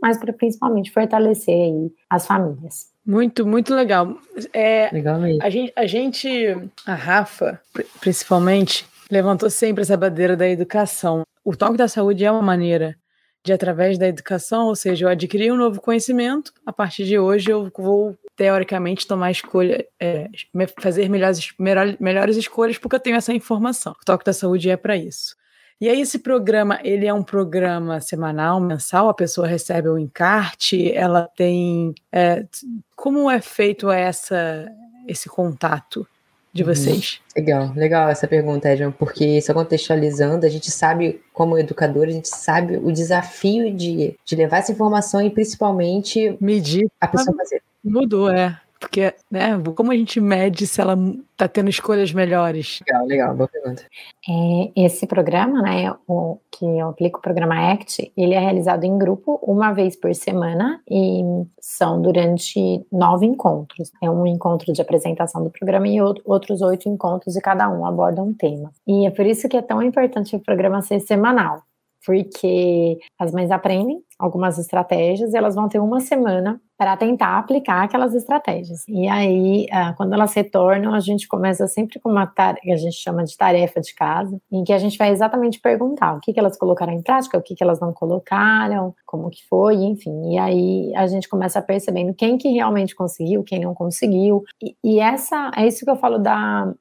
mas para principalmente fortalecer aí as famílias. Muito, muito legal. É, legal mesmo. A gente, a gente, a Rafa, principalmente, levantou sempre essa bandeira da educação o toque da saúde é uma maneira de, através da educação, ou seja, eu adquiri um novo conhecimento, a partir de hoje eu vou, teoricamente, tomar escolha, é, fazer melhores, melhores escolhas porque eu tenho essa informação. O toque da saúde é para isso. E aí esse programa, ele é um programa semanal, mensal, a pessoa recebe o encarte, ela tem... É, como é feito essa, esse contato? De uhum. vocês? Legal, legal essa pergunta, Edson, porque só contextualizando, a gente sabe, como educador, a gente sabe o desafio de, de levar essa informação e principalmente medir a pessoa fazer. Mudou, é. Porque, né, como a gente mede se ela está tendo escolhas melhores? Legal, legal, boa pergunta. É, esse programa, né, o, que eu aplico o programa ACT, ele é realizado em grupo uma vez por semana e são durante nove encontros. É um encontro de apresentação do programa e outros oito encontros e cada um aborda um tema. E é por isso que é tão importante o programa ser semanal porque as mães aprendem algumas estratégias e elas vão ter uma semana para tentar aplicar aquelas estratégias. E aí, ah, quando elas retornam, a gente começa sempre com uma tarefa, que a gente chama de tarefa de casa, em que a gente vai exatamente perguntar o que, que elas colocaram em prática, o que, que elas não colocaram, como que foi, enfim. E aí a gente começa percebendo quem que realmente conseguiu, quem não conseguiu. E, e essa é isso que eu falo da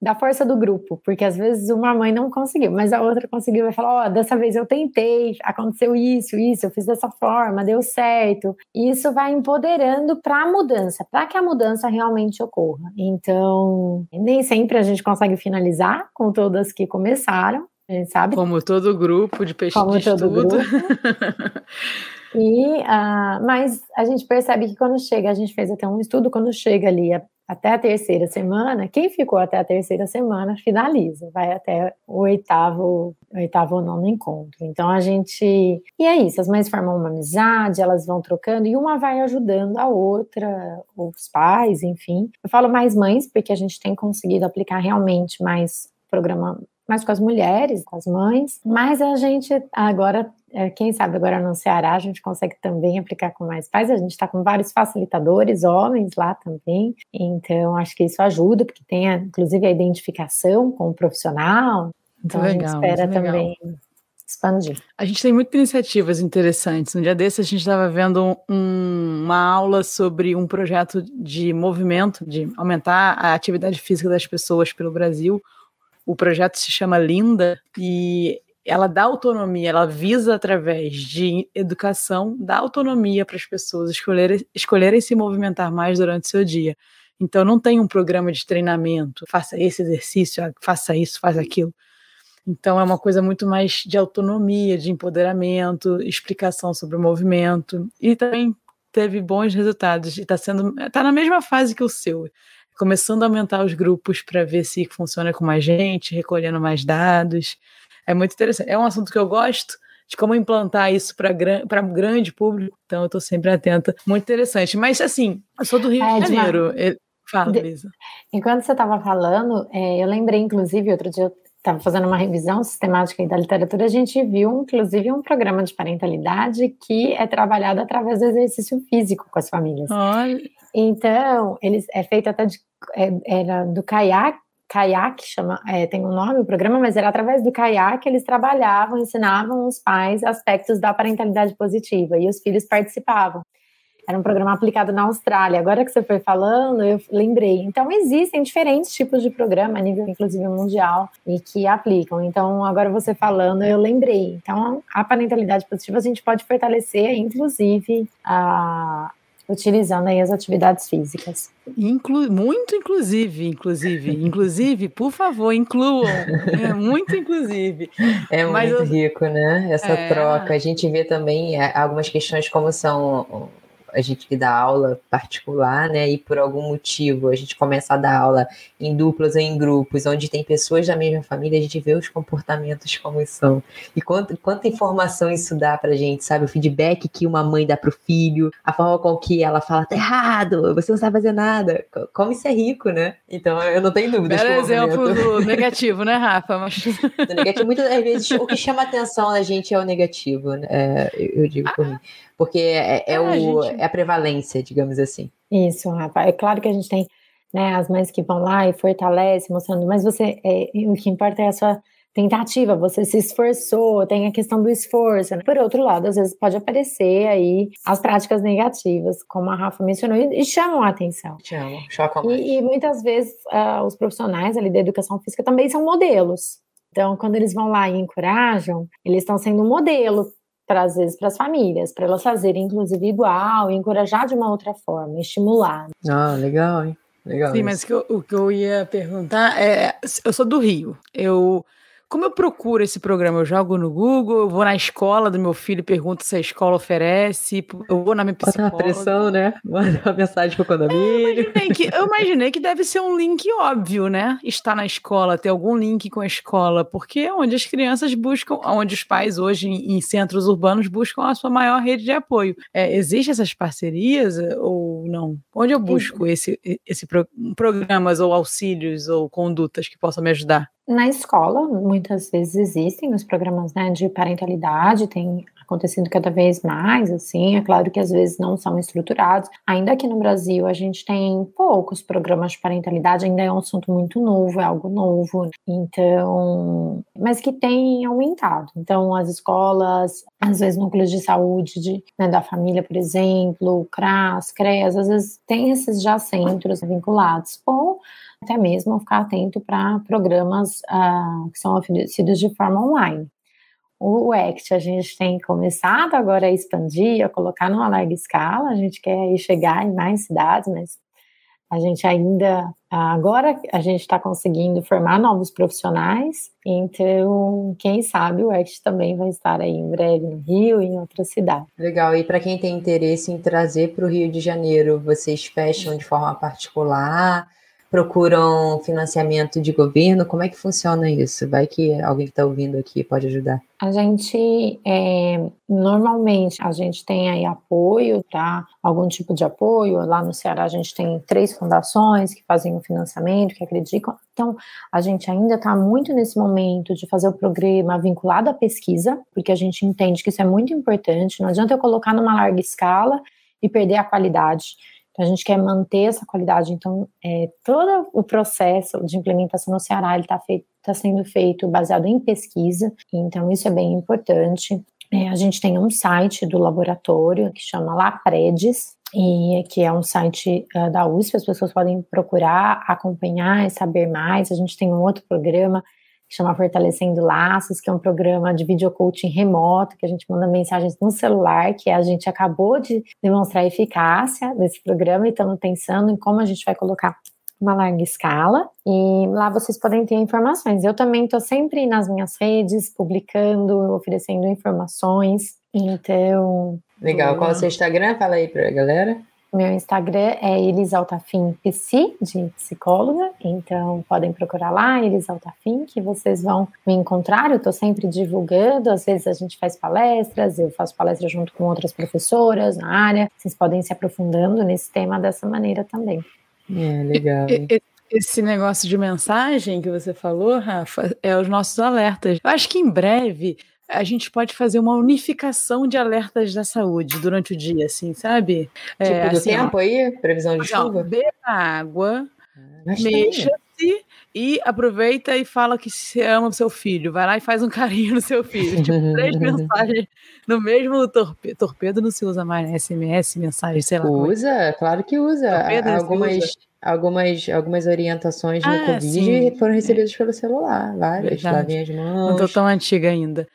da força do grupo, porque às vezes uma mãe não conseguiu, mas a outra conseguiu e falar: Ó, oh, dessa vez eu tentei, aconteceu isso, isso, eu fiz dessa forma, deu certo. E isso vai empoderando para a mudança, para que a mudança realmente ocorra. Então, nem sempre a gente consegue finalizar com todas que começaram, a gente sabe. Como todo grupo de peixe Como de todo. E, uh, mas a gente percebe que quando chega, a gente fez até um estudo, quando chega ali a, até a terceira semana, quem ficou até a terceira semana finaliza, vai até o oitavo, oitavo ou nono encontro. Então a gente. E é isso, as mães formam uma amizade, elas vão trocando e uma vai ajudando a outra, os pais, enfim. Eu falo mais mães, porque a gente tem conseguido aplicar realmente mais programa mais com as mulheres, com as mães, mas a gente agora quem sabe agora no Ceará a gente consegue também aplicar com mais pais. A gente está com vários facilitadores, homens lá também. Então, acho que isso ajuda, porque tem, inclusive, a identificação com o profissional. Então, a gente espera também expandir. A gente tem muitas iniciativas interessantes. No dia desse, a gente estava vendo um, uma aula sobre um projeto de movimento, de aumentar a atividade física das pessoas pelo Brasil. O projeto se chama Linda e ela dá autonomia, ela visa através de educação, dar autonomia para as pessoas escolherem, escolherem se movimentar mais durante o seu dia. Então não tem um programa de treinamento, faça esse exercício, ah, faça isso, faz aquilo. Então é uma coisa muito mais de autonomia, de empoderamento, explicação sobre o movimento e também teve bons resultados e está sendo está na mesma fase que o seu, começando a aumentar os grupos para ver se funciona com mais gente, recolhendo mais dados. É muito interessante. É um assunto que eu gosto de como implantar isso para um grande público, então eu estou sempre atenta. Muito interessante. Mas, assim, eu sou do Rio é, de Janeiro. Fala, Lisa. Enquanto você estava falando, é, eu lembrei, inclusive, outro dia eu estava fazendo uma revisão sistemática da literatura, a gente viu, inclusive, um programa de parentalidade que é trabalhado através do exercício físico com as famílias. Olha. Então, eles é feito até de, é, era do caiaque caiaque, chama, é, tem um nome o programa, mas era através do caiaque eles trabalhavam, ensinavam os pais aspectos da parentalidade positiva e os filhos participavam. Era um programa aplicado na Austrália. Agora que você foi falando, eu lembrei. Então, existem diferentes tipos de programa, a nível inclusive mundial, e que aplicam. Então, agora você falando, eu lembrei. Então, a parentalidade positiva a gente pode fortalecer, inclusive, a, utilizando aí as atividades físicas. Inclu muito inclusive, inclusive, inclusive, por favor, incluam. É muito inclusive. É Mas muito eu... rico, né? Essa é... troca. A gente vê também é, algumas questões como são a gente que dá aula particular, né? E por algum motivo a gente começa a dar aula em duplas ou em grupos, onde tem pessoas da mesma família, a gente vê os comportamentos como são. E quanto, quanta informação isso dá pra gente, sabe? O feedback que uma mãe dá pro filho, a forma com que ela fala, tá errado, você não sabe fazer nada. Como isso é rico, né? Então eu não tenho dúvidas. Era exemplo do negativo, né, Rafa? Mas... Do negativo, muitas vezes o que chama atenção na gente é o negativo, né? É, eu, eu digo por mim porque é, é, é o, gente... é a prevalência, digamos assim. Isso, Rafa. É claro que a gente tem né, as mães que vão lá e fortalecem, mostrando, mas você, é, o que importa é a sua tentativa, você se esforçou, tem a questão do esforço. Né? Por outro lado, às vezes pode aparecer aí as práticas negativas, como a Rafa mencionou, e, e chamam a atenção. Chamam, chocam e, e, muitas vezes uh, os profissionais ali da educação física também são modelos. Então, quando eles vão lá e encorajam, eles estão sendo um modelo para às vezes para as famílias, para elas fazerem inclusive igual, encorajar de uma outra forma, estimular. Ah, legal, hein? Legal. Sim, isso. mas que eu, o que eu ia perguntar é, eu sou do Rio, eu como eu procuro esse programa? Eu jogo no Google, eu vou na escola do meu filho pergunto se a escola oferece, eu vou na minha psicóloga. Bota uma pressão, né? Manda uma mensagem pro condomínio. Eu imaginei, que, eu imaginei que deve ser um link óbvio, né? Estar na escola, ter algum link com a escola, porque é onde as crianças buscam, onde os pais hoje em, em centros urbanos buscam a sua maior rede de apoio. É, Existem essas parcerias ou não? Onde eu busco esse, esse pro, programas ou auxílios ou condutas que possam me ajudar? Na escola, muitas vezes existem os programas né, de parentalidade, tem acontecendo cada vez mais, assim, é claro que às vezes não são estruturados. Ainda aqui no Brasil, a gente tem poucos programas de parentalidade, ainda é um assunto muito novo, é algo novo, então, mas que tem aumentado. Então, as escolas, às vezes núcleos de saúde de, né, da família, por exemplo, CRAS, CREAS, às vezes tem esses já centros vinculados, ou até mesmo ficar atento para programas uh, que são oferecidos de forma online o ACT a gente tem começado agora a expandir, a colocar numa larga escala, a gente quer aí chegar em mais cidades, mas a gente ainda, agora a gente está conseguindo formar novos profissionais, então quem sabe o ACT também vai estar aí em breve no Rio e em outras cidades. Legal, e para quem tem interesse em trazer para o Rio de Janeiro, vocês fecham de forma particular? Procuram financiamento de governo? Como é que funciona isso? Vai que alguém que está ouvindo aqui pode ajudar. A gente, é, normalmente, a gente tem aí apoio, tá? Algum tipo de apoio. Lá no Ceará a gente tem três fundações que fazem o financiamento, que acreditam. Então, a gente ainda está muito nesse momento de fazer o programa vinculado à pesquisa, porque a gente entende que isso é muito importante. Não adianta eu colocar numa larga escala e perder a qualidade. Então, a gente quer manter essa qualidade. Então, é, todo o processo de implementação no Ceará está tá sendo feito baseado em pesquisa. Então, isso é bem importante. É, a gente tem um site do laboratório que chama Lapredes, e que é um site uh, da USP, as pessoas podem procurar, acompanhar e saber mais. A gente tem um outro programa que chama Fortalecendo Laços, que é um programa de video coaching remoto, que a gente manda mensagens no celular, que a gente acabou de demonstrar a eficácia desse programa e estamos pensando em como a gente vai colocar uma larga escala e lá vocês podem ter informações. Eu também estou sempre nas minhas redes publicando, oferecendo informações. Então. Legal. Qual é o seu Instagram? Fala aí para a galera. Meu Instagram é Elisaltafim Psi, de psicóloga, então podem procurar lá, Elisaltafim, que vocês vão me encontrar. Eu estou sempre divulgando, às vezes a gente faz palestras, eu faço palestras junto com outras professoras na área. Vocês podem se aprofundando nesse tema dessa maneira também. É, legal. Esse negócio de mensagem que você falou, Rafa, é os nossos alertas. Eu acho que em breve a gente pode fazer uma unificação de alertas da saúde durante o dia, assim, sabe? É, tipo é, do assim, tempo ó, aí? Previsão de chuva? Beba água, ah, mexa-se e aproveita e fala que se ama o seu filho. Vai lá e faz um carinho no seu filho. tipo, três mensagens no mesmo torpedo. Torpedo não se usa mais, né? SMS, mensagem, sei lá. É usa, é. claro que usa. algumas, usa. algumas, algumas orientações no ah, Covid sim. foram recebidas é. pelo celular. Várias, lavem as mãos. Não tô tão antiga ainda.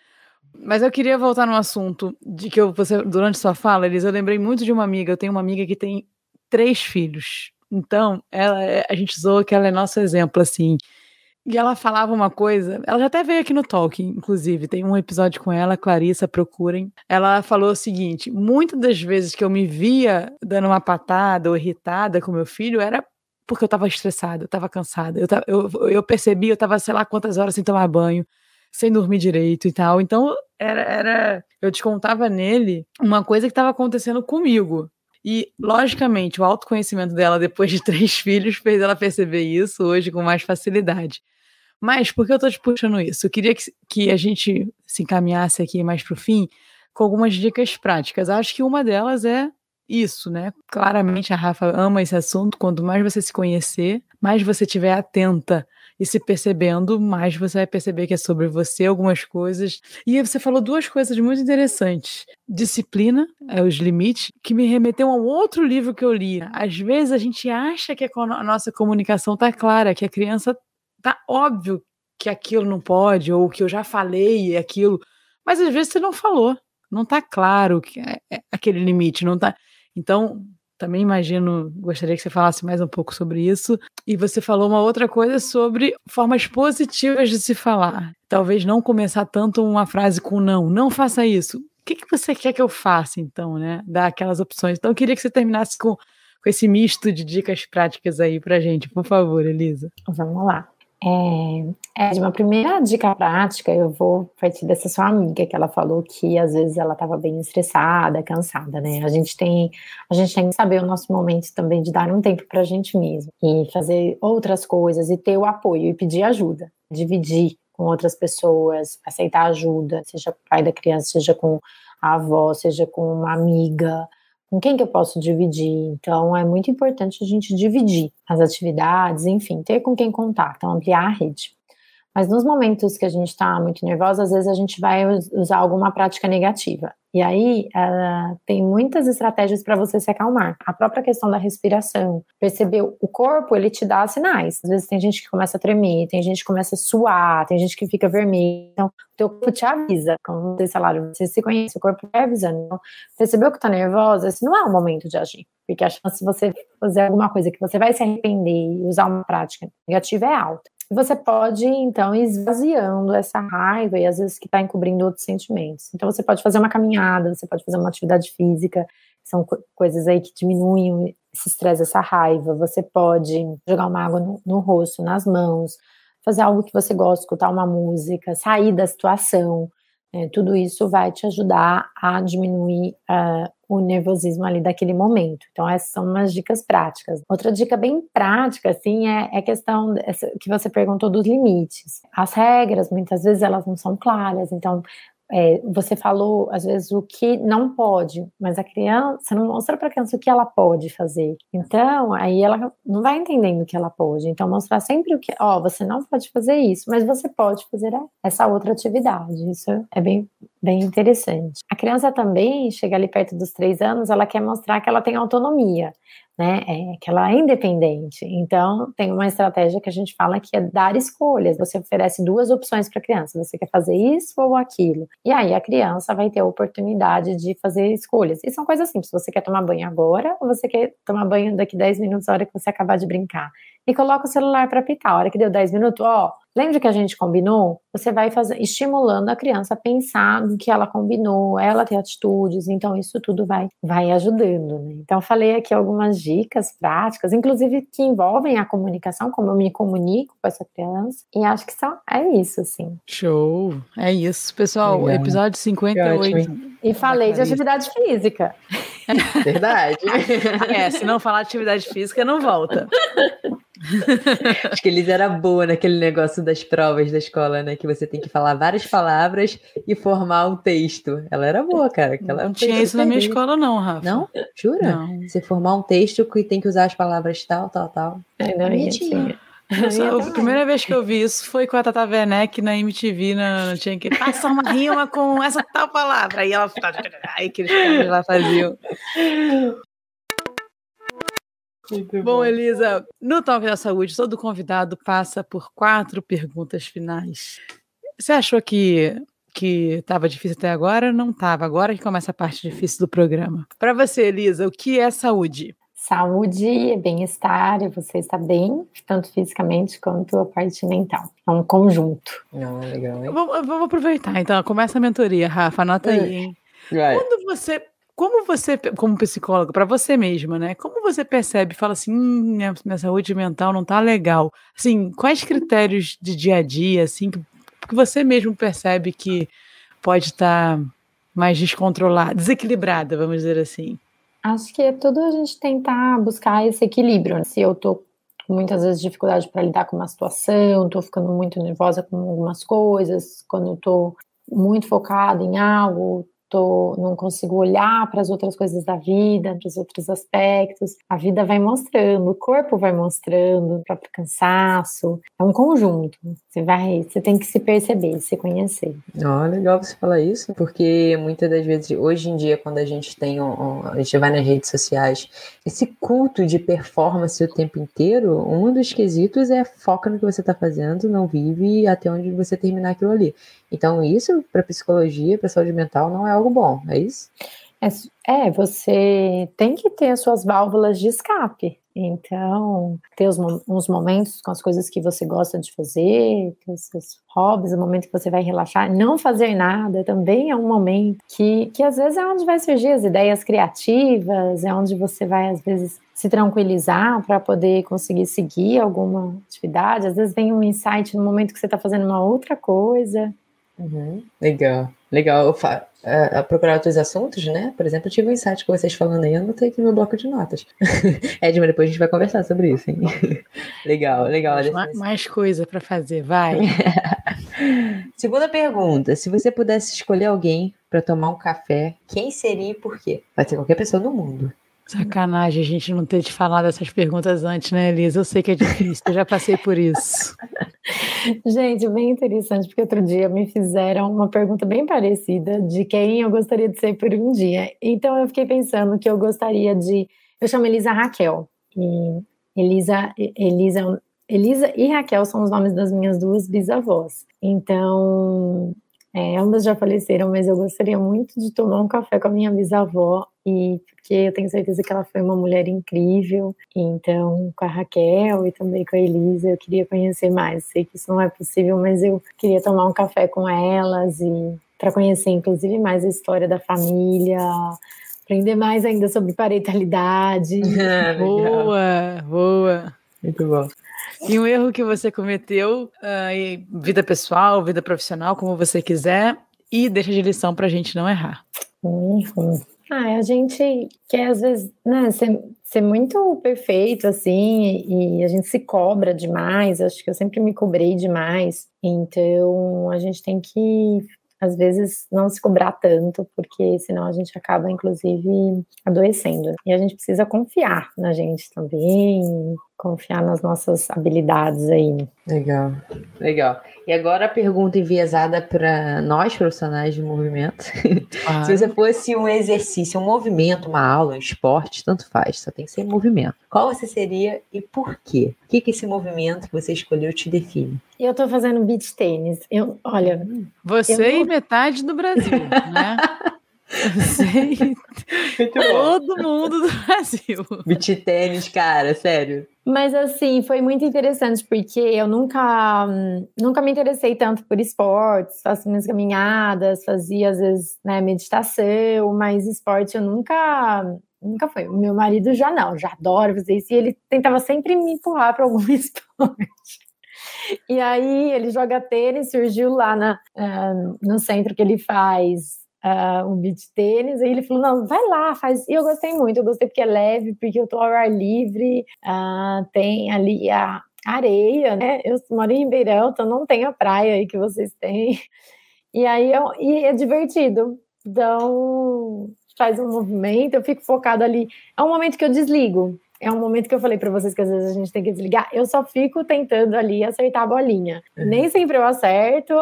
Mas eu queria voltar no assunto de que eu, você, durante sua fala, Elisa, eu lembrei muito de uma amiga. Eu tenho uma amiga que tem três filhos. Então, ela, é, a gente zoa que ela é nosso exemplo, assim. E ela falava uma coisa, ela já até veio aqui no Talk, inclusive, tem um episódio com ela, Clarissa, procurem. Ela falou o seguinte: muitas das vezes que eu me via dando uma patada ou irritada com meu filho era porque eu estava estressada, eu estava cansada. Eu, eu, eu percebi, eu estava sei lá quantas horas sem tomar banho sem dormir direito e tal. Então, era, era eu descontava nele uma coisa que estava acontecendo comigo. E, logicamente, o autoconhecimento dela depois de três filhos fez ela perceber isso hoje com mais facilidade. Mas por que eu estou te puxando isso? Eu queria que, que a gente se encaminhasse aqui mais para o fim com algumas dicas práticas. Acho que uma delas é isso, né? Claramente a Rafa ama esse assunto. Quanto mais você se conhecer, mais você estiver atenta e se percebendo, mais você vai perceber que é sobre você algumas coisas. E você falou duas coisas muito interessantes. Disciplina, é os limites, que me remeteu a um outro livro que eu li. Às vezes a gente acha que a nossa comunicação tá clara, que a criança tá óbvio que aquilo não pode, ou que eu já falei aquilo, mas às vezes você não falou, não tá claro que é, é aquele limite, não tá. Então, também imagino, gostaria que você falasse mais um pouco sobre isso. E você falou uma outra coisa sobre formas positivas de se falar. Talvez não começar tanto uma frase com não, não faça isso. O que, que você quer que eu faça, então, né? Dar aquelas opções. Então, eu queria que você terminasse com, com esse misto de dicas práticas aí pra gente, por favor, Elisa. Vamos lá. É, de uma primeira dica prática, eu vou partir dessa sua amiga, que ela falou que às vezes ela estava bem estressada, cansada, né? A gente tem, a gente tem que saber o nosso momento também de dar um tempo para a gente mesmo e fazer outras coisas e ter o apoio e pedir ajuda. dividir com outras pessoas, aceitar ajuda, seja pai da criança, seja com a avó, seja com uma amiga, com quem que eu posso dividir? Então, é muito importante a gente dividir as atividades, enfim, ter com quem contar, então ampliar a rede. Mas nos momentos que a gente está muito nervosa, às vezes a gente vai usar alguma prática negativa. E aí uh, tem muitas estratégias para você se acalmar. A própria questão da respiração, perceber o corpo, ele te dá sinais. Às vezes tem gente que começa a tremer, tem gente que começa a suar, tem gente que fica vermelho. Então, o teu corpo te avisa. Como vocês falaram, você se conhece, o corpo vai avisando. Então, percebeu que está nervosa, esse não é o momento de agir. Porque a chance de você fazer alguma coisa que você vai se arrepender e usar uma prática negativa é alta. Você pode, então, esvaziando essa raiva e às vezes que está encobrindo outros sentimentos. Então, você pode fazer uma caminhada, você pode fazer uma atividade física, são co coisas aí que diminuem esse estresse, essa raiva. Você pode jogar uma água no, no rosto, nas mãos, fazer algo que você gosta, escutar uma música, sair da situação. É, tudo isso vai te ajudar a diminuir uh, o nervosismo ali daquele momento. Então, essas são umas dicas práticas. Outra dica bem prática, assim, é, é a questão que você perguntou dos limites. As regras, muitas vezes, elas não são claras. Então, é, você falou, às vezes, o que não pode, mas a criança, você não mostra para a criança o que ela pode fazer. Então, aí ela não vai entendendo o que ela pode. Então, mostrar sempre o que, ó, você não pode fazer isso, mas você pode fazer essa outra atividade. Isso é bem, bem interessante. A criança também chega ali perto dos três anos, ela quer mostrar que ela tem autonomia né? É, que ela é independente. Então, tem uma estratégia que a gente fala que é dar escolhas. Você oferece duas opções para a criança: você quer fazer isso ou aquilo. E aí a criança vai ter a oportunidade de fazer escolhas. E são coisas simples: você quer tomar banho agora ou você quer tomar banho daqui 10 minutos, a hora que você acabar de brincar? E coloca o celular para pitar. A hora que deu 10 minutos, ó, Lembra que a gente combinou? Você vai fazer, estimulando a criança a pensar no que ela combinou, ela ter atitudes, então isso tudo vai, vai ajudando. Né? Então, falei aqui algumas dicas práticas, inclusive que envolvem a comunicação, como eu me comunico com essa criança, e acho que só é isso, assim. Show! É isso, pessoal. Legal. Episódio 58. E falei de atividade física. Verdade. é, se não falar de atividade física, não volta. Acho que eles era boa naquele negócio das provas da escola, né? Que você tem que falar várias palavras e formar um texto. Ela era boa, cara. Aquela não tinha isso na minha escola, não, Rafa. Não? Jura? Não. Você formar um texto que tem que usar as palavras tal, tal, tal. É, não, não tinha. a primeira vez que eu vi isso foi com a Tata Werneck na MTV, na, tinha que passar uma rima com essa tal palavra. Aí ela aí aqueles caras lá faziam. Muito bom, bom, Elisa, no Toque da Saúde, todo convidado passa por quatro perguntas finais. Você achou que que estava difícil até agora? Não estava. Agora que começa a parte difícil do programa. Para você, Elisa, o que é saúde? Saúde é bem-estar e você está bem, tanto fisicamente quanto a parte mental. É um conjunto. É legal, hein? Vamos, aproveitar, então. Começa a mentoria, Rafa, anota aí, hein? Quando você como você, como psicólogo, para você mesma, né? Como você percebe, fala assim, hum, minha, minha, saúde mental não tá legal. Assim, quais critérios de dia a dia, assim, que, que você mesmo percebe que pode estar tá mais descontrolada, desequilibrada, vamos dizer assim? Acho que é tudo a gente tentar buscar esse equilíbrio. Né? Se eu tô muitas vezes dificuldade para lidar com uma situação, tô ficando muito nervosa com algumas coisas, quando eu tô muito focada em algo, tô, não consigo olhar para as outras coisas da vida, para os outros aspectos. A vida vai mostrando, o corpo vai mostrando, o próprio cansaço. É um conjunto. Você vai, você tem que se perceber, se conhecer. Oh, legal você falar isso, porque muitas das vezes, hoje em dia, quando a gente tem, um, a gente vai nas redes sociais, esse culto de performance o tempo inteiro, um dos quesitos é foca no que você está fazendo, não vive até onde você terminar aquilo ali. Então, isso para psicologia, para saúde mental, não é algo bom, é isso? É, é, você tem que ter as suas válvulas de escape. Então, ter os, uns momentos com as coisas que você gosta de fazer, ter os seus hobbies, o momento que você vai relaxar, não fazer nada também é um momento que, que às vezes é onde vai surgir as ideias criativas, é onde você vai, às vezes, se tranquilizar para poder conseguir seguir alguma atividade. Às vezes vem um insight no momento que você está fazendo uma outra coisa. Uhum. Legal, legal. a, a, procurar outros assuntos, né? Por exemplo, eu tive um insight com vocês falando aí, eu anotei aqui no meu bloco de notas. Edma, depois a gente vai conversar sobre isso, hein? legal, legal. Mais, mais coisa para fazer, vai. Segunda pergunta: se você pudesse escolher alguém para tomar um café, quem seria e por quê? Pode ser qualquer pessoa do mundo. Sacanagem a gente não ter te falado essas perguntas antes, né, Elisa? Eu sei que é difícil, eu já passei por isso. Gente, bem interessante, porque outro dia me fizeram uma pergunta bem parecida de quem eu gostaria de ser por um dia. Então eu fiquei pensando que eu gostaria de. Eu chamo Elisa Raquel. E Elisa, Elisa, Elisa e Raquel são os nomes das minhas duas bisavós. Então, é, ambas já faleceram, mas eu gostaria muito de tomar um café com a minha bisavó e porque eu tenho certeza que ela foi uma mulher incrível. Então, com a Raquel e também com a Elisa, eu queria conhecer mais. Sei que isso não é possível, mas eu queria tomar um café com elas e para conhecer, inclusive, mais a história da família, aprender mais ainda sobre parentalidade. boa, boa. Muito bom. E um erro que você cometeu uh, em vida pessoal, vida profissional, como você quiser, e deixa de lição para a gente não errar. Uhum. Ah, a gente quer às vezes né, ser, ser muito perfeito assim e a gente se cobra demais. Acho que eu sempre me cobrei demais. Então a gente tem que às vezes não se cobrar tanto, porque senão a gente acaba, inclusive, adoecendo. E a gente precisa confiar na gente também, confiar nas nossas habilidades aí. Legal, legal. E agora a pergunta enviesada para nós, profissionais de movimento. Ah. Se você fosse um exercício, um movimento, uma aula, um esporte, tanto faz, só tem que ser movimento. Qual você seria e por quê? O que, que esse movimento que você escolheu te define? Eu tô fazendo beach tênis. Eu, olha. Você eu... e metade do Brasil, né? Sei. Todo mundo do Brasil. Beach tênis, cara, sério. Mas assim, foi muito interessante porque eu nunca, nunca me interessei tanto por esportes, faço minhas caminhadas, fazia às vezes né, meditação, mas esporte eu nunca, nunca foi. O meu marido já não, já adora fazer isso, e ele tentava sempre me empurrar para algum esporte. E aí ele joga tênis, surgiu lá na, uh, no centro que ele faz uh, um beat tênis, aí ele falou, não, vai lá, faz, e eu gostei muito, eu gostei porque é leve, porque eu tô ao ar livre, uh, tem ali a areia, né, eu moro em Ribeirão, então não tem a praia aí que vocês têm, e aí eu, e é divertido, então faz um movimento, eu fico focado ali, é um momento que eu desligo, é um momento que eu falei para vocês que às vezes a gente tem que desligar. Eu só fico tentando ali acertar a bolinha. Uhum. Nem sempre eu acerto.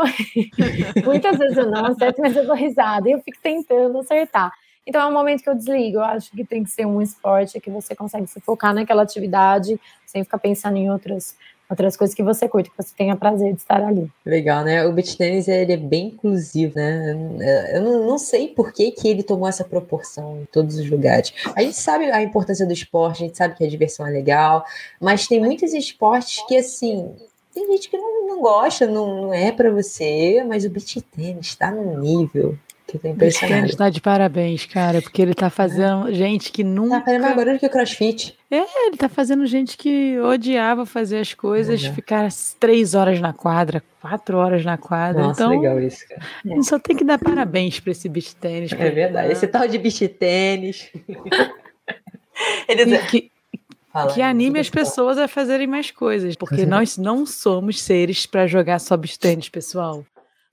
Muitas vezes eu não acerto, mas eu dou risada. E eu fico tentando acertar. Então é um momento que eu desligo. Eu acho que tem que ser um esporte que você consegue se focar naquela atividade sem ficar pensando em outras outras coisas que você curte, que você tenha prazer de estar ali. Legal, né? O beach tennis ele é bem inclusivo, né? Eu não, não sei por que, que ele tomou essa proporção em todos os lugares. A gente sabe a importância do esporte, a gente sabe que a diversão é legal, mas tem muitos esportes que, assim, tem gente que não, não gosta, não, não é para você, mas o beach tennis está num nível que tá impressionado. Ele está de parabéns, cara, porque ele tá fazendo gente que nunca. Tá fazendo mais barulho que o crossfit. É, ele tá fazendo gente que odiava fazer as coisas, é. ficar três horas na quadra, quatro horas na quadra. Nossa, então, legal isso, cara. A gente só tem que dar parabéns pra esse beach tênis. É verdade, esse tal de beach tênis. ele... Que, Fala, que anime as pessoas a fazerem mais coisas, porque nós não somos seres para jogar só beach tênis, pessoal.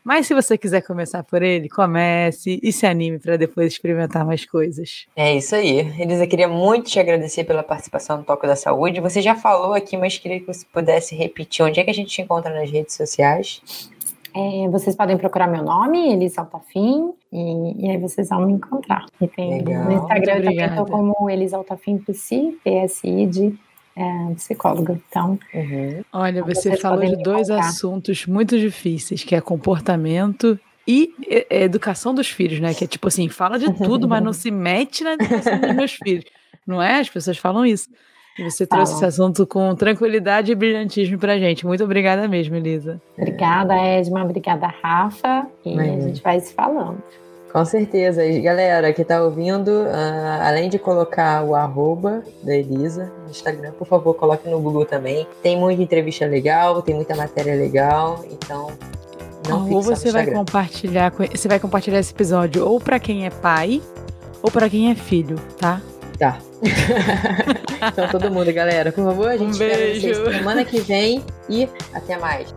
Mas se você quiser começar por ele, comece e se anime para depois experimentar mais coisas. É isso aí. Elisa, queria muito te agradecer pela participação no Toque da Saúde. Você já falou aqui, mas queria que você pudesse repetir onde é que a gente te encontra nas redes sociais. É, vocês podem procurar meu nome, Elisa Altafim, e, e, aí vocês vão me encontrar. E tem Legal. no Instagram eu também estou como Elisa Altafim PSI de é, psicóloga. Então, uhum. olha, você falou de dois assuntos muito difíceis, que é comportamento e educação dos filhos, né? Que é tipo assim, fala de tudo, mas não se mete na educação dos meus filhos. Não é? As pessoas falam isso. E você trouxe esse assunto com tranquilidade e brilhantismo pra gente. Muito obrigada mesmo, Elisa. Obrigada, Edma. Obrigada, Rafa. E a gente vai se falando. Com certeza. E, galera que está ouvindo, uh, além de colocar o arroba da Elisa no Instagram, por favor, coloque no Google também. Tem muita entrevista legal, tem muita matéria legal, então Não ou você vai compartilhar, você vai compartilhar esse episódio ou para quem é pai ou para quem é filho, tá? Tá. então todo mundo, galera, por favor, a gente um beijo. semana que vem e até mais.